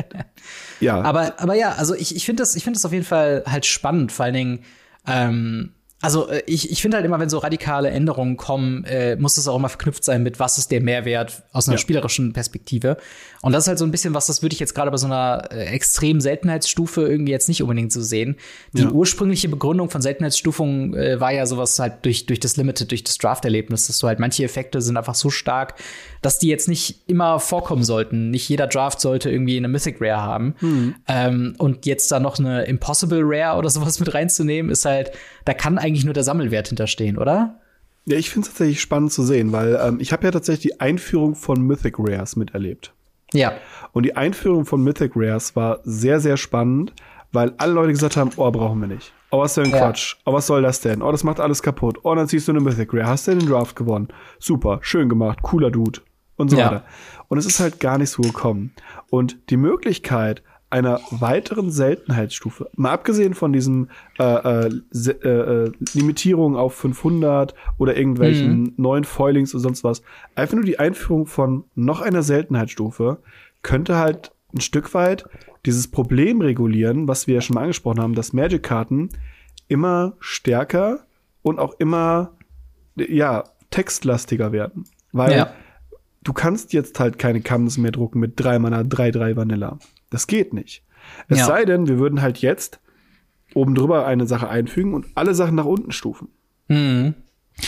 *laughs* ja. Aber, aber ja, also ich, ich finde das, ich finde das auf jeden Fall halt spannend, vor allen Dingen, ähm, also äh, ich, ich finde halt immer, wenn so radikale Änderungen kommen, äh, muss das auch immer verknüpft sein mit, was ist der Mehrwert aus einer ja. spielerischen Perspektive. Und das ist halt so ein bisschen was, das würde ich jetzt gerade bei so einer äh, extremen Seltenheitsstufe irgendwie jetzt nicht unbedingt so sehen. Die ja. ursprüngliche Begründung von Seltenheitsstufungen äh, war ja sowas halt durch, durch das Limited, durch das Draft-Erlebnis, dass du halt manche Effekte sind einfach so stark, dass die jetzt nicht immer vorkommen sollten. Nicht jeder Draft sollte irgendwie eine Mythic Rare haben. Mhm. Ähm, und jetzt da noch eine Impossible Rare oder *laughs* sowas mit reinzunehmen, ist halt, da kann eigentlich nur der Sammelwert hinterstehen, oder? Ja, ich finde es tatsächlich spannend zu sehen, weil ähm, ich habe ja tatsächlich die Einführung von Mythic Rares miterlebt. Ja. Und die Einführung von Mythic Rares war sehr, sehr spannend, weil alle Leute gesagt haben, oh, brauchen wir nicht. Oh, was für ein Ja. Quatsch. Oh, was soll das denn? Oh, das macht alles kaputt. Oh, dann ziehst du eine Mythic Rare. Hast du den Draft gewonnen? Super, schön gemacht, cooler Dude. Und so Ja. weiter. Und es ist halt gar nicht so gekommen. Und die Möglichkeit einer weiteren Seltenheitsstufe, mal abgesehen von diesem äh, äh, äh, äh, Limitierung auf 500 oder irgendwelchen neuen Foilings oder sonst was, einfach nur die Einführung von noch einer Seltenheitsstufe könnte halt ein Stück weit dieses Problem regulieren, was wir ja schon mal angesprochen haben, dass Magic-Karten immer stärker und auch immer, ja, textlastiger werden. Weil Ja. du kannst jetzt halt keine Commons mehr drucken mit 3 Mana, 3-3 Vanilla. Das geht nicht. Es Ja. sei denn, wir würden halt jetzt oben drüber eine Sache einfügen und alle Sachen nach unten stufen. Mhm.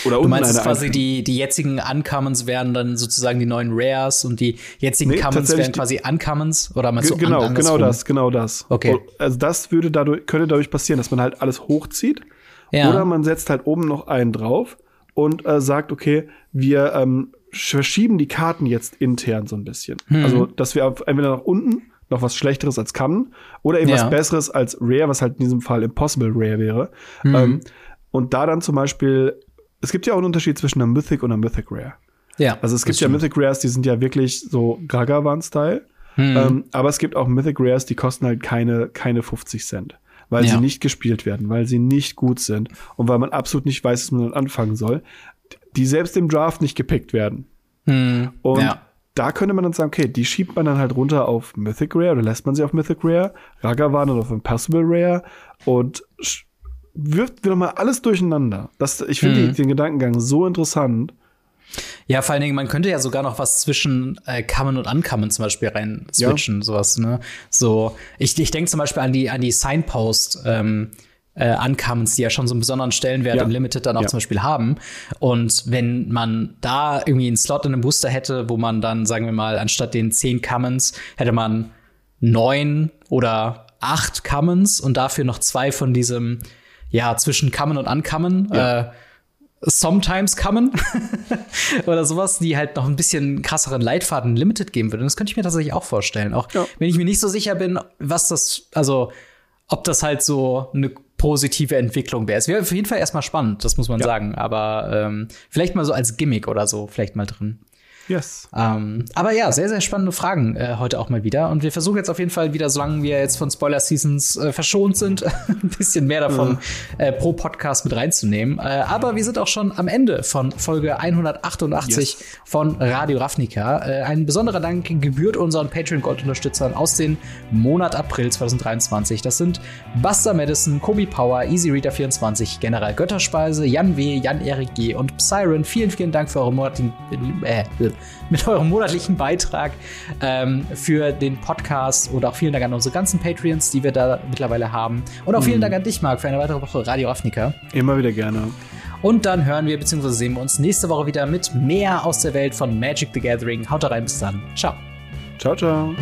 Oder Du unten meinst eine es quasi, einfügen. die, die jetzigen Uncommons wären dann sozusagen die neuen Rares und die jetzigen Nee, Commons wären quasi Uncommons? Oder meinst du genau, an, genau das, genau das. Okay. Und Also das würde dadurch, könnte dadurch passieren, dass man halt alles hochzieht. Ja. Oder man setzt halt oben noch einen drauf und äh, sagt, okay, wir ähm, verschieben die Karten jetzt intern so ein bisschen. Hm. Also, dass wir entweder nach unten noch was Schlechteres als Common oder eben Ja. was Besseres als Rare, was halt in diesem Fall Impossible Rare wäre. Hm. Ähm, und da dann zum Beispiel, es gibt ja auch einen Unterschied zwischen einer Mythic und einer Mythic Rare. Ja. Also es gibt ja. Mythic Rares, die sind ja wirklich so Gragavan-Style. Ähm, aber es gibt auch Mythic Rares, die kosten halt keine, keine 50 Cent. Weil Ja. sie nicht gespielt werden, weil sie nicht gut sind und weil man absolut nicht weiß, was man anfangen soll, die selbst im Draft nicht gepickt werden. Hm. Und Ja. Da könnte man dann sagen, okay, die schiebt man dann halt runter auf Mythic Rare oder lässt man sie auf Mythic Rare, Ragavan oder auf Impossible Rare und wirft wieder mal alles durcheinander. Das, ich finde Mhm. den Gedankengang so interessant. Ja, vor allen Dingen, man könnte ja sogar noch was zwischen äh, Common und Uncommon zum Beispiel rein switchen, sowas, ne? So, ich, ich denke zum Beispiel an die, an die Signpost, ähm, äh, Uncommons, die ja schon so einen besonderen Stellenwert Ja. im Limited dann auch Ja. zum Beispiel haben. Und wenn man da irgendwie einen Slot in einem Booster hätte, wo man dann, sagen wir mal, anstatt den zehn Commons hätte man neun oder acht Commons und dafür noch zwei von diesem, ja, zwischen Common und Uncommon, Ja. äh, Sometimes Common *laughs* oder sowas, die halt noch ein bisschen krasseren Leitfaden Limited geben würde. Und das könnte ich mir tatsächlich auch vorstellen. Auch Ja. wenn ich mir nicht so sicher bin, was das, also ob das halt so eine positive Entwicklung wäre. Es wäre auf jeden Fall erstmal spannend, das muss man Ja. sagen. Aber ähm, vielleicht mal so als Gimmick oder so, vielleicht mal drin. Yes. Ähm, aber ja, sehr, sehr spannende Fragen äh, heute auch mal wieder. Und wir versuchen jetzt auf jeden Fall wieder, solange wir jetzt von Spoiler-Seasons äh, verschont sind, *laughs* ein bisschen mehr davon äh, pro Podcast mit reinzunehmen. Äh, aber wir sind auch schon am Ende von Folge 188 Yes. von Radio Ravnica. Äh, ein besonderer Dank gebührt unseren Patreon-Gold-Unterstützern aus dem Monat April 2023. Das sind Buster Madison, Kobi Power, Easy Reader 24, General Götterspeise, Jan W., Jan-Erik G. und Psyren. Vielen, vielen Dank für eure monatlichen, mit eurem monatlichen Beitrag ähm, für den Podcast und auch vielen Dank an unsere ganzen Patreons, die wir da mittlerweile haben. Und auch vielen Dank an dich, Marc, für eine weitere Woche Radio Ravnica. Immer wieder gerne. Und dann hören wir bzw. sehen wir uns nächste Woche wieder mit mehr aus der Welt von Magic the Gathering. Haut rein, bis dann. Ciao. Ciao, ciao.